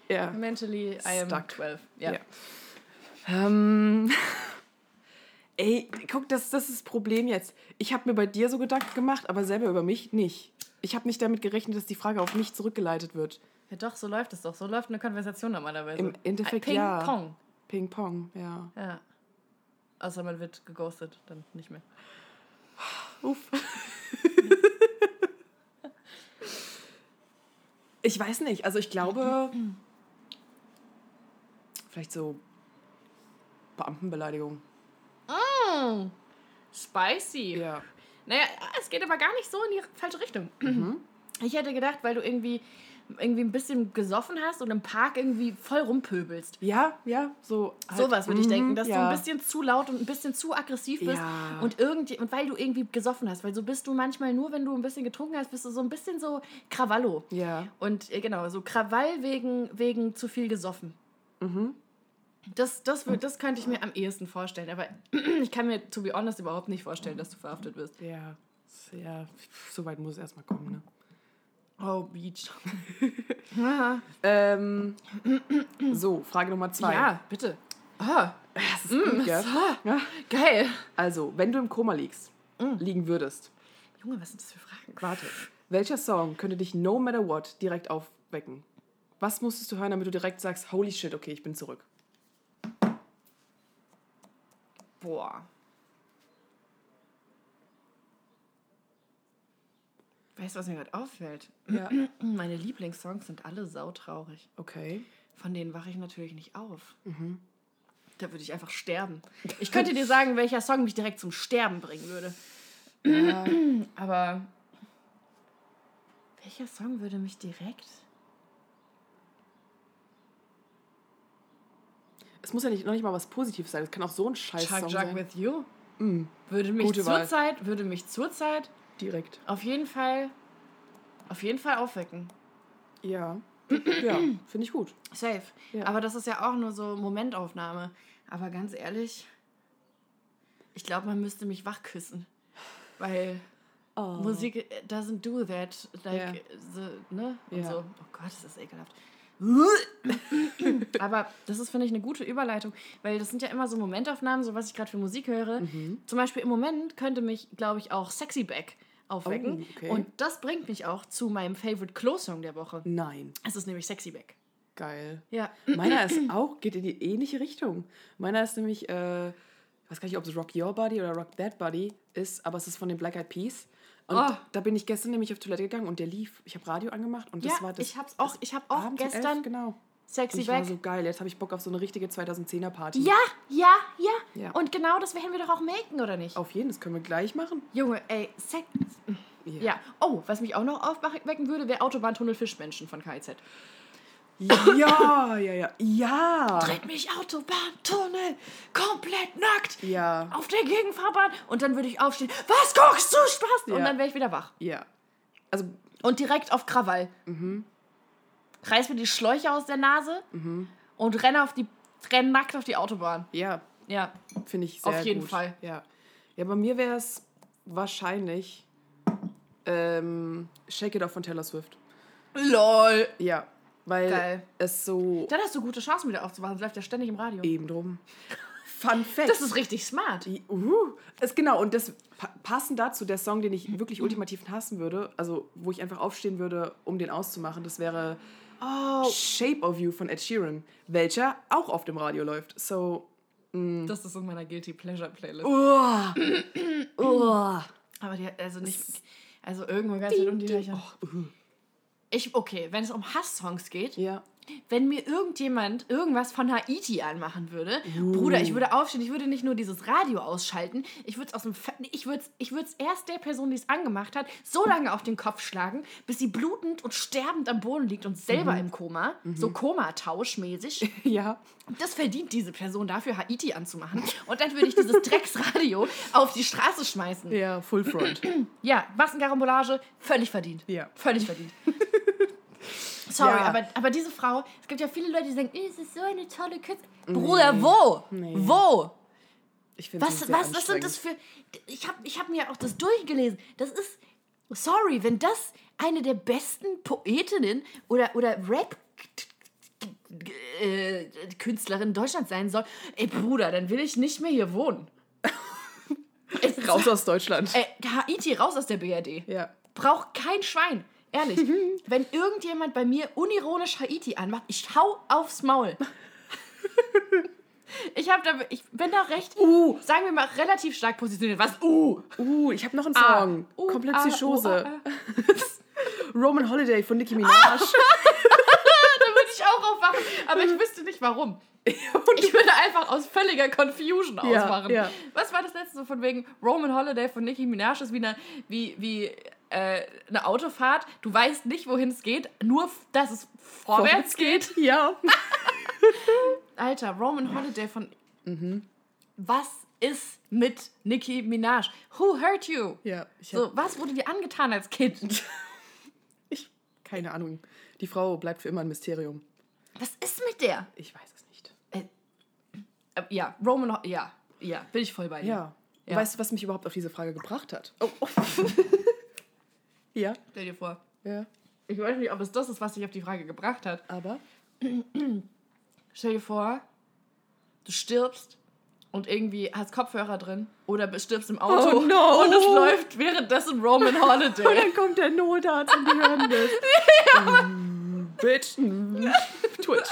Speaker 2: Ja.
Speaker 1: mentally, I am
Speaker 2: Stuck.
Speaker 1: 12. Ja.
Speaker 2: Ja. Ähm, ey, guck, das, das ist das Problem jetzt. Ich habe mir bei dir so Gedanken gemacht, aber selber über mich nicht. Ich habe nicht damit gerechnet, dass die Frage auf mich zurückgeleitet wird.
Speaker 1: ja, doch, so läuft es doch. So läuft eine Konversation normalerweise.
Speaker 2: Im Endeffekt
Speaker 1: Ping
Speaker 2: ja.
Speaker 1: Pong.
Speaker 2: Ping Pong, ja.
Speaker 1: Ja. Außer man wird geghostet, dann nicht mehr.
Speaker 2: Uff. ich weiß nicht. Also ich glaube, vielleicht so Beamtenbeleidigung.
Speaker 1: Mm, spicy.
Speaker 2: Ja.
Speaker 1: Naja, es geht aber gar nicht so in die falsche Richtung.
Speaker 2: Mhm.
Speaker 1: Ich hätte gedacht, weil du irgendwie, irgendwie ein bisschen gesoffen hast und im Park irgendwie voll rumpöbelst.
Speaker 2: Ja, ja, so. halt-
Speaker 1: Sowas würde ich
Speaker 2: Mhm,
Speaker 1: denken, dass
Speaker 2: ja.
Speaker 1: du ein bisschen zu laut und ein bisschen zu aggressiv bist.
Speaker 2: Ja.
Speaker 1: Und, irgendwie, und weil du irgendwie gesoffen hast. Weil so bist du manchmal nur, wenn du ein bisschen getrunken hast, bist du so ein bisschen so Krawallo.
Speaker 2: Ja.
Speaker 1: Und äh, genau, so Krawall wegen, wegen zu viel gesoffen. Das, das, wür- das könnte ich mir am ehesten vorstellen. Aber ich kann mir, to be honest, überhaupt nicht vorstellen, dass du verhaftet wirst.
Speaker 2: Ja, ja, so weit muss es erstmal kommen, ne?
Speaker 1: Oh, Beach.
Speaker 2: Ähm, so, Frage Nummer zwei.
Speaker 1: Ja, bitte. Ah,
Speaker 2: das ist gut, gell? Ja.
Speaker 1: geil.
Speaker 2: Also, wenn du im Koma liegst, liegen würdest,
Speaker 1: Junge, was sind das für Fragen?
Speaker 2: warte, welcher Song könnte dich no matter what direkt aufwecken? Was musstest du hören, damit du direkt sagst, holy shit, okay, ich bin zurück?
Speaker 1: Boah. Weißt du, was mir gerade auffällt?
Speaker 2: Ja.
Speaker 1: Meine Lieblingssongs sind alle sautraurig.
Speaker 2: Okay.
Speaker 1: Von denen wache ich natürlich nicht auf. Da würde ich einfach sterben. Ich könnte dir sagen, welcher Song mich direkt zum Sterben bringen würde.
Speaker 2: Ja,
Speaker 1: Aber welcher Song würde mich direkt...
Speaker 2: es muss ja nicht, noch nicht mal was Positives sein. Es kann auch so ein scheiß
Speaker 1: Chuck
Speaker 2: Song
Speaker 1: Chuck
Speaker 2: sein.
Speaker 1: with You
Speaker 2: Mm,
Speaker 1: würde mich zurzeit, würde mich zurzeit
Speaker 2: direkt.
Speaker 1: auf jeden Fall, auf jeden Fall aufwecken.
Speaker 2: Ja. Ja, finde ich gut.
Speaker 1: Safe.
Speaker 2: Ja.
Speaker 1: Aber das ist ja auch nur so Momentaufnahme. Aber ganz ehrlich, ich glaube, man müsste mich wachküssen. Weil
Speaker 2: Oh.
Speaker 1: Musik äh, doesn't do that. Like,
Speaker 2: Ja.
Speaker 1: the, ne? Und
Speaker 2: Ja.
Speaker 1: so. Oh Gott, ist das ekelhaft. Aber das ist, finde ich, eine gute Überleitung, weil das sind ja immer so Momentaufnahmen, so was ich gerade für Musik höre.
Speaker 2: Mhm.
Speaker 1: Zum Beispiel im Moment könnte mich, glaube ich, auch Sexy Back aufwecken.
Speaker 2: Oh, okay.
Speaker 1: Und das bringt mich auch zu meinem Favorite Close-Song der Woche.
Speaker 2: Nein.
Speaker 1: Es ist nämlich Sexy Back.
Speaker 2: Geil.
Speaker 1: Ja.
Speaker 2: Meiner ist auch, geht in die ähnliche Richtung. Meiner ist nämlich, äh, ich weiß gar nicht, ob es Rock Your Body oder Rock That Body ist, aber es ist von den Black Eyed Peas. Und
Speaker 1: Oh.
Speaker 2: da bin ich gestern nämlich auf Toilette gegangen und der lief. Ich habe Radio angemacht und das
Speaker 1: ja,
Speaker 2: war das.
Speaker 1: ich hab's auch, ich hab auch gestern
Speaker 2: elf, genau. Und
Speaker 1: Sexy
Speaker 2: ich war
Speaker 1: Back.
Speaker 2: so geil. Jetzt habe ich Bock auf so eine richtige 2010er Party.
Speaker 1: ja, ja, ja,
Speaker 2: Ja.
Speaker 1: Und genau das werden wir doch auch machen, oder nicht?
Speaker 2: Auf jeden, das können wir gleich machen.
Speaker 1: Junge, ey, Sex.
Speaker 2: Ja.
Speaker 1: Ja. Oh, was mich auch noch aufwecken würde, wäre Autobahntunnel Fischmenschen von KIZ.
Speaker 2: Ja, ja, ja. Ja.
Speaker 1: Dreht mich Autobahntunnel komplett nackt
Speaker 2: Ja.
Speaker 1: auf der Gegenfahrbahn und dann würde ich aufstehen. Was guckst du, Spaß? Und
Speaker 2: Ja.
Speaker 1: dann wäre ich wieder wach.
Speaker 2: Ja. Also,
Speaker 1: Und direkt auf Krawall.
Speaker 2: Mhm.
Speaker 1: Reiß mir die Schläuche aus der Nase und renne auf die renn nackt auf die Autobahn.
Speaker 2: ja,
Speaker 1: Ja.
Speaker 2: finde ich sehr
Speaker 1: Auf jeden
Speaker 2: gut.
Speaker 1: Fall.
Speaker 2: Ja. Ja, bei mir wäre es wahrscheinlich ähm, Shake It Off von Taylor Swift.
Speaker 1: LOL.
Speaker 2: Ja, weil
Speaker 1: Geil.
Speaker 2: es so
Speaker 1: Dann hast du gute Chancen wieder aufzuwachen. Das läuft ja ständig im Radio.
Speaker 2: eben drum. Fun Fact.
Speaker 1: Das ist richtig smart.
Speaker 2: Uh, ist genau, und das pa passend dazu, der Song, den ich wirklich ultimativ hassen würde, also wo ich einfach aufstehen würde, um den auszumachen, das wäre
Speaker 1: Oh,
Speaker 2: Shape of You von Ed Sheeran, welcher auch auf dem Radio läuft. So,
Speaker 1: das ist in meiner Guilty Pleasure Playlist.
Speaker 2: uah, uah.
Speaker 1: Aber die, also nicht, also irgendwo ganz weit um die höre ich auch.
Speaker 2: uh.
Speaker 1: Ich, okay, wenn es um Hass-Songs geht,
Speaker 2: Ja.
Speaker 1: Wenn mir irgendjemand irgendwas von Haiti anmachen würde, Bruder, ich würde aufstehen, ich würde nicht nur dieses Radio ausschalten, ich würde es aus dem, Fe ich würde ich würde erst der Person, die es angemacht hat, so lange auf den Kopf schlagen, bis sie blutend und sterbend am Boden liegt und selber im Koma, so Komatauschmäßig.
Speaker 2: Ja.
Speaker 1: Das verdient diese Person dafür, Haiti anzumachen. Und dann würde ich dieses Drecksradio auf die Straße schmeißen.
Speaker 2: Ja, Full Front.
Speaker 1: Ja, Massenkarambolage, völlig verdient.
Speaker 2: Ja.
Speaker 1: Völlig verdient. Sorry,
Speaker 2: Ja.
Speaker 1: aber, aber diese Frau, es gibt ja viele Leute, die sagen, "Eh, es ist so eine tolle Künstlerin. Bruder, wo?
Speaker 2: Nee.
Speaker 1: Wo?
Speaker 2: Ich
Speaker 1: Was, was, was sind das für. Ich habe ich hab mir auch das durchgelesen. Das ist. Sorry, wenn das eine der besten Poetinnen oder, oder Rap. äh, Künstlerin Deutschlands sein soll, ey Bruder, dann will ich nicht mehr hier wohnen.
Speaker 2: Raus aus Deutschland.
Speaker 1: Ey, Haiti raus aus der BRD.
Speaker 2: Ja.
Speaker 1: Braucht kein Schwein. Ehrlich. Wenn irgendjemand bei mir unironisch Haiti anmacht, ich hau aufs Maul. ich, hab da, ich bin da recht,
Speaker 2: Uh.
Speaker 1: sagen wir mal, relativ stark positioniert. Was? Uh!
Speaker 2: Uh, ich habe noch einen
Speaker 1: Ah.
Speaker 2: Song.
Speaker 1: Uh,
Speaker 2: Komplett
Speaker 1: ah,
Speaker 2: Psychose.
Speaker 1: uh, ah,
Speaker 2: Roman Holiday von Nicki Minaj.
Speaker 1: Da würde ich auch aufwachen, aber ich wüsste nicht warum. Ich würde einfach aus völliger Confusion
Speaker 2: Ja,
Speaker 1: auswachen.
Speaker 2: ja.
Speaker 1: Was war das letzte so von wegen Roman Holiday von Nicki Minaj ist wie eine, wie, wie, äh, eine Autofahrt. Du weißt nicht, wohin es geht, nur dass es vorwärts geht.
Speaker 2: Ja.
Speaker 1: Alter, Roman Holiday von.
Speaker 2: Mhm.
Speaker 1: Was ist mit Nicki Minaj? Who hurt you?
Speaker 2: Ja.
Speaker 1: So, was wurde dir angetan als Kind?
Speaker 2: ich, keine Ahnung. Die Frau bleibt für immer ein Mysterium.
Speaker 1: Was ist mit der?
Speaker 2: Ich weiß es nicht.
Speaker 1: Äh, Äh, ja, Roman, ja, ja, bin ich voll bei dir.
Speaker 2: Ja.
Speaker 1: Ja.
Speaker 2: Weißt du, was mich überhaupt auf diese Frage gebracht hat? Oh. ja.
Speaker 1: Stell dir vor.
Speaker 2: Ja.
Speaker 1: Ich weiß nicht, ob es das ist, was dich auf die Frage gebracht hat.
Speaker 2: Aber.
Speaker 1: Stell dir vor, du stirbst und irgendwie hast Kopfhörer drin oder stirbst im Auto
Speaker 2: Oh no.
Speaker 1: und es läuft währenddessen Roman
Speaker 2: Und
Speaker 1: Holiday.
Speaker 2: dann kommt der Notarzt und die hören das. Mm, Bitch. Mm, Twitch.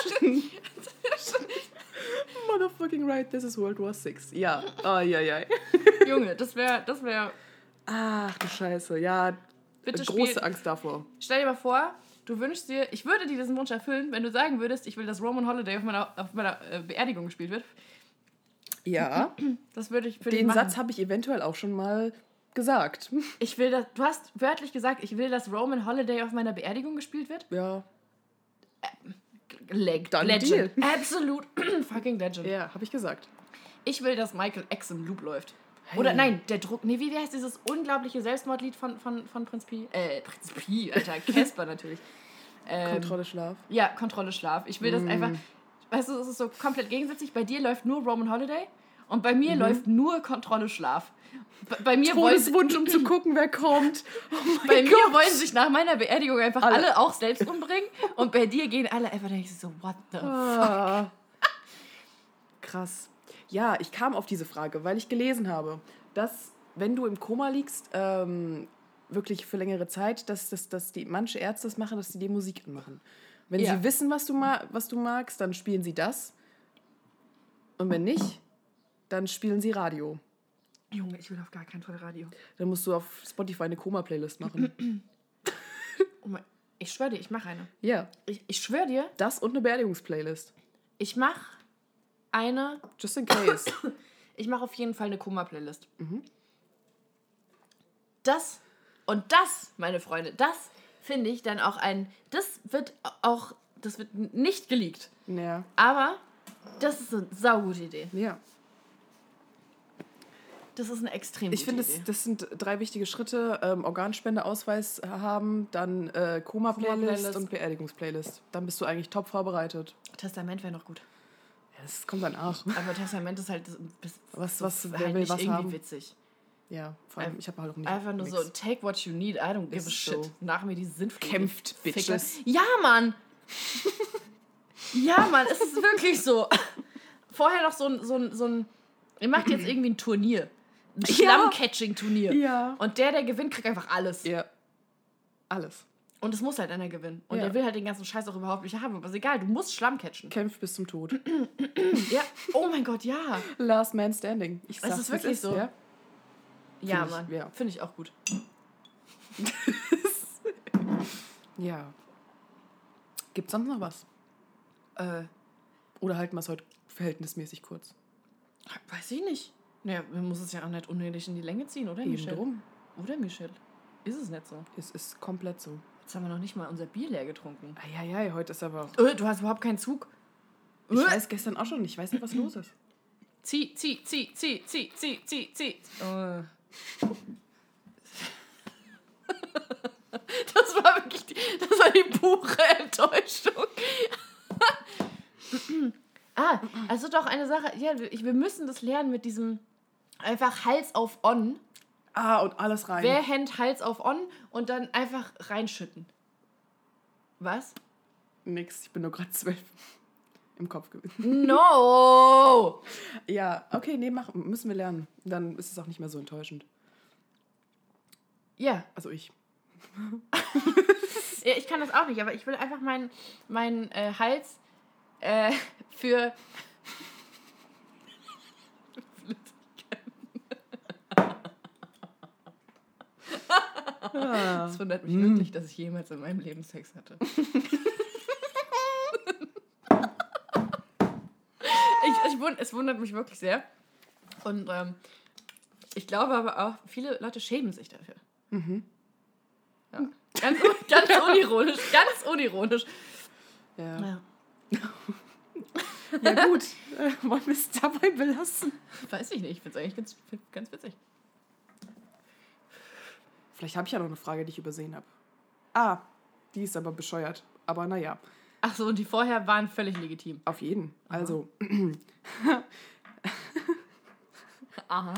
Speaker 2: Motherfucking right, this is World War Six. Ja. Ai, ai, ai.
Speaker 1: Junge, das wäre, das wäre,
Speaker 2: Ach du Scheiße. Ja,
Speaker 1: bitte
Speaker 2: große
Speaker 1: spiel.
Speaker 2: Angst davor.
Speaker 1: Stell dir mal vor, du wünschst dir, ich würde dir diesen Wunsch erfüllen, wenn du sagen würdest, ich will, dass Roman Holiday auf meiner, auf meiner äh, Beerdigung gespielt wird.
Speaker 2: Ja,
Speaker 1: Das würde ich für dich
Speaker 2: den. Satz habe ich eventuell auch schon mal gesagt.
Speaker 1: Ich will, dass, du hast wörtlich gesagt, ich will, dass Roman Holiday auf meiner Beerdigung gespielt wird.
Speaker 2: Ja.
Speaker 1: Leg
Speaker 2: Dann
Speaker 1: Legend. Absolut fucking Legend.
Speaker 2: Ja, habe ich gesagt.
Speaker 1: Ich will, dass Michael X im Loop läuft. Oder
Speaker 2: Hey.
Speaker 1: nein, der Druck. Nee, wie wie heißt dieses unglaubliche Selbstmordlied von, von, von Prinz Pi? Äh, Prinz Pi, Alter, Casper natürlich. Ähm,
Speaker 2: Kontrolle Schlaf.
Speaker 1: Ja, Kontrolle Schlaf. Ich will das einfach. Weißt du, es ist so komplett gegensätzlich. Bei dir läuft nur Roman Holiday und bei mir läuft nur Kontrolle Schlaf. Bei, bei mir wollen sie,
Speaker 2: Todeswunsch, um zu gucken, wer kommt. Oh
Speaker 1: bei mir
Speaker 2: Gott.
Speaker 1: wollen sich nach meiner Beerdigung einfach alle,
Speaker 2: Alle.
Speaker 1: auch selbst umbringen und bei dir gehen alle einfach da ich so what the
Speaker 2: Ah. Krass. Ja, ich kam auf diese Frage, weil ich gelesen habe, dass wenn du im Koma liegst, ähm, wirklich für längere Zeit, dass, dass, dass die manche Ärzte das machen, dass sie dir Musik anmachen. Wenn
Speaker 1: Ja.
Speaker 2: sie wissen, was du, ma was du magst, dann spielen sie das. Und wenn nicht, dann spielen sie Radio.
Speaker 1: Junge, ich will auf gar keinen Fall Radio.
Speaker 2: Dann musst du auf Spotify eine Koma-Playlist machen.
Speaker 1: Oh mein, ich schwöre dir, ich mache eine.
Speaker 2: ja,
Speaker 1: Ich, ich schwöre dir,
Speaker 2: das und eine Beerdigungsplaylist.
Speaker 1: ich mache eine
Speaker 2: Just in case.
Speaker 1: Ich mache auf jeden Fall eine Koma-Playlist.
Speaker 2: Mhm.
Speaker 1: Das und das, meine Freunde, das finde ich dann auch ein. Das wird auch. Das wird nicht geleakt.
Speaker 2: ja.
Speaker 1: Aber das ist eine saugute Idee.
Speaker 2: ja.
Speaker 1: Das ist eine extrem
Speaker 2: Ich finde, das, das sind drei wichtige Schritte. Ähm, Organspendeausweis haben, dann äh, Koma-Playlist
Speaker 1: Koma-Playlist.
Speaker 2: und Beerdigungsplaylist. Dann bist du eigentlich top vorbereitet.
Speaker 1: Testament wäre noch gut.
Speaker 2: Das kommt danach.
Speaker 1: Aber Testament ist halt.
Speaker 2: Was-
Speaker 1: so
Speaker 2: was-
Speaker 1: halt
Speaker 2: will was
Speaker 1: irgendwie
Speaker 2: haben?
Speaker 1: witzig.
Speaker 2: Ja, vor allem, ich habe halt auch nicht.
Speaker 1: Einfach nur so,
Speaker 2: nix.
Speaker 1: take what you need, I don't give a shit.
Speaker 2: so.
Speaker 1: Nach mir die Sinnflut.
Speaker 2: Kämpft. Bitches.
Speaker 1: Ja, Mann! ja, Mann, es ist wirklich so. Vorher noch so ein, so ein, so ein ihr macht jetzt irgendwie ein Turnier. Ein. Schlamm-Catching-Turnier.
Speaker 2: Ja.
Speaker 1: Und der, der gewinnt, kriegt einfach alles.
Speaker 2: Ja. Alles.
Speaker 1: Und es muss halt einer gewinnen. Und
Speaker 2: Ja.
Speaker 1: der will halt den ganzen Scheiß auch überhaupt nicht haben. Aber ist egal, du musst Schlamm catchen.
Speaker 2: Kämpft bis zum Tod.
Speaker 1: ja. Oh mein Gott, ja.
Speaker 2: Last Man Standing. Ich
Speaker 1: Es
Speaker 2: sag's,
Speaker 1: ist
Speaker 2: wie's
Speaker 1: wirklich so.
Speaker 2: Ja?
Speaker 1: Ja,
Speaker 2: ich,
Speaker 1: Mann.
Speaker 2: ja.
Speaker 1: Finde ich auch gut.
Speaker 2: ja. Gibt's sonst noch was?
Speaker 1: Äh,
Speaker 2: Oder halten wir es heute verhältnismäßig kurz?
Speaker 1: weiß ich nicht. Naja, man muss es ja auch nicht unnötig in die Länge ziehen, oder,
Speaker 2: Eben
Speaker 1: Michelle?
Speaker 2: drum.
Speaker 1: Oder, Michelle? Ist es nicht so?
Speaker 2: Es ist komplett so.
Speaker 1: Jetzt haben wir noch nicht mal unser Bier leer getrunken.
Speaker 2: Eieiei, heute ist aber.
Speaker 1: Äh, du hast überhaupt keinen Zug.
Speaker 2: Ich
Speaker 1: Äh.
Speaker 2: weiß gestern auch schon, ich weiß nicht, was los ist.
Speaker 1: Zieh, zieh, zieh, zieh, zieh, zieh, zieh, zieh. Äh. Das war wirklich die, das war die pure Enttäuschung. ah, also doch eine Sache. Ja, wir müssen das lernen mit diesem einfach Hals auf On.
Speaker 2: Ah, und alles rein.
Speaker 1: Wer hängt Hals auf On und dann einfach reinschütten. Was?
Speaker 2: Nix, ich bin nur gerade zwölf im Kopf gewesen.
Speaker 1: No!
Speaker 2: Ja, okay, nee, mach, müssen wir lernen. Dann ist es auch nicht mehr so enttäuschend.
Speaker 1: Ja,
Speaker 2: Also ich.
Speaker 1: Ja, ich kann das auch nicht, aber ich will einfach meinen mein, äh, Hals äh, für. Es wundert mich wirklich, dass ich jemals in meinem Leben Sex hatte. ich, ich wund, es wundert mich wirklich sehr. Und ähm, ich glaube aber auch, viele Leute schämen sich dafür. Ja. Ganz, ganz unironisch, ganz unironisch.
Speaker 2: Ja.
Speaker 1: Ja.
Speaker 2: ja, gut. Äh, wollen wir es dabei belassen?
Speaker 1: Weiß ich nicht, ich finde es eigentlich ganz, ganz witzig.
Speaker 2: Vielleicht habe ich ja noch eine Frage, die ich übersehen habe. Ah, die ist aber bescheuert. Aber naja,
Speaker 1: Ach so, und die vorher waren völlig legitim.
Speaker 2: auf jeden. Also,
Speaker 1: Aha.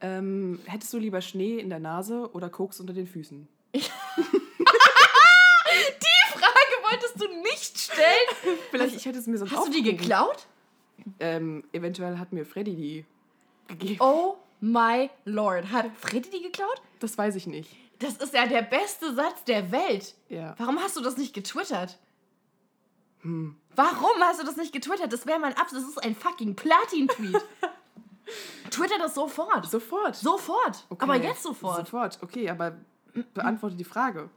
Speaker 2: Ähm, hättest du lieber Schnee in der Nase oder Koks unter den Füßen?
Speaker 1: Die Frage wolltest du nicht stellen.
Speaker 2: Vielleicht ich hätte es mir sonst
Speaker 1: Hast du die geklaut?
Speaker 2: Ähm, eventuell hat mir Freddy die gegeben.
Speaker 1: Oh my lord. Hat Freddy die geklaut?
Speaker 2: Das weiß ich nicht.
Speaker 1: Das ist ja der beste Satz der Welt.
Speaker 2: Ja.
Speaker 1: Warum hast du das nicht getwittert? Warum hast du das nicht getwittert? Das wäre mein Abs. Das ist ein fucking Platin-Tweet. Twitter das sofort.
Speaker 2: Sofort.
Speaker 1: Sofort.
Speaker 2: Okay.
Speaker 1: Aber jetzt sofort.
Speaker 2: Sofort, okay, aber beantworte die Frage.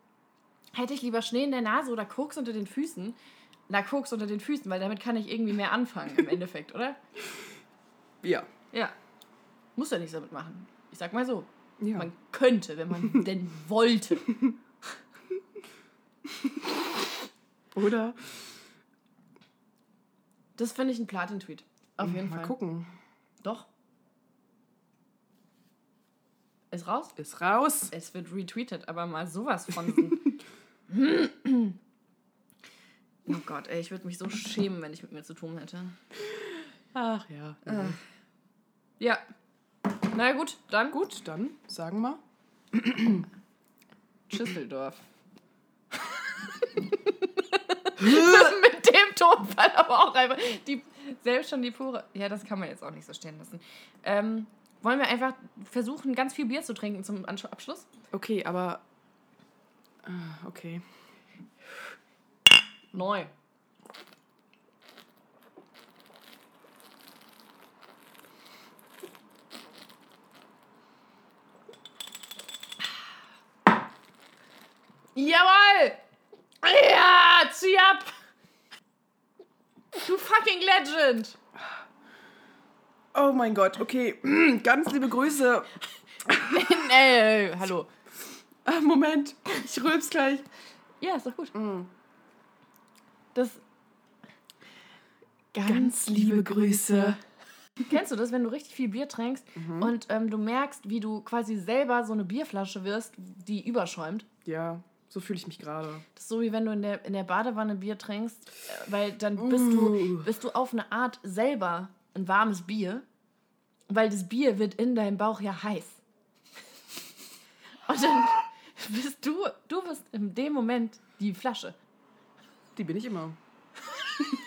Speaker 1: Hätte ich lieber Schnee in der Nase oder Koks unter den Füßen? Na, Koks unter den Füßen, weil damit kann ich irgendwie mehr anfangen im Endeffekt, oder?
Speaker 2: Ja.
Speaker 1: Ja. Muss ja nichts damit machen. Ich sag mal so.
Speaker 2: Ja.
Speaker 1: Man könnte, wenn man denn wollte.
Speaker 2: Oder?
Speaker 1: Das finde ich ein Platin-Tweet. Auf jeden
Speaker 2: Mal
Speaker 1: Fall.
Speaker 2: gucken.
Speaker 1: Doch. Ist raus?
Speaker 2: Ist raus.
Speaker 1: Es wird retweetet, aber mal sowas von. oh Gott, ey, ich würde mich so schämen, wenn ich mit mir zu tun hätte.
Speaker 2: Ach ja.
Speaker 1: Ja. Na gut, dann gut.
Speaker 2: Dann sagen wir.
Speaker 1: Schüsseldorf. mit dem Tonfall aber auch einfach. Die, selbst schon die pure. Ja, das kann man jetzt auch nicht so stehen lassen. Ähm, wollen wir einfach versuchen, ganz viel Bier zu trinken zum Abschluss?
Speaker 2: Okay, aber. Ah, Okay.
Speaker 1: Neu. Jawohl! Ja, zieh ab! Du fucking Legend!
Speaker 2: Oh mein Gott, okay. Ganz liebe Grüße.
Speaker 1: nee, hallo.
Speaker 2: Ah, Moment, ich rülps gleich.
Speaker 1: Ja, ist doch gut. Das.
Speaker 2: Ganz liebe Grüße.
Speaker 1: Kennst du das, wenn du richtig viel Bier trinkst und ähm, du merkst, wie du quasi selber so eine Bierflasche wirst, die überschäumt?
Speaker 2: Ja, so fühle ich mich gerade.
Speaker 1: Das ist so wie wenn du in der, in der Badewanne Bier trinkst, äh, weil dann bist, du, bist du auf eine Art selber ein warmes Bier, weil das Bier wird in deinem Bauch ja heiß. Und dann bist du, du bist in dem Moment die Flasche.
Speaker 2: Die bin ich immer.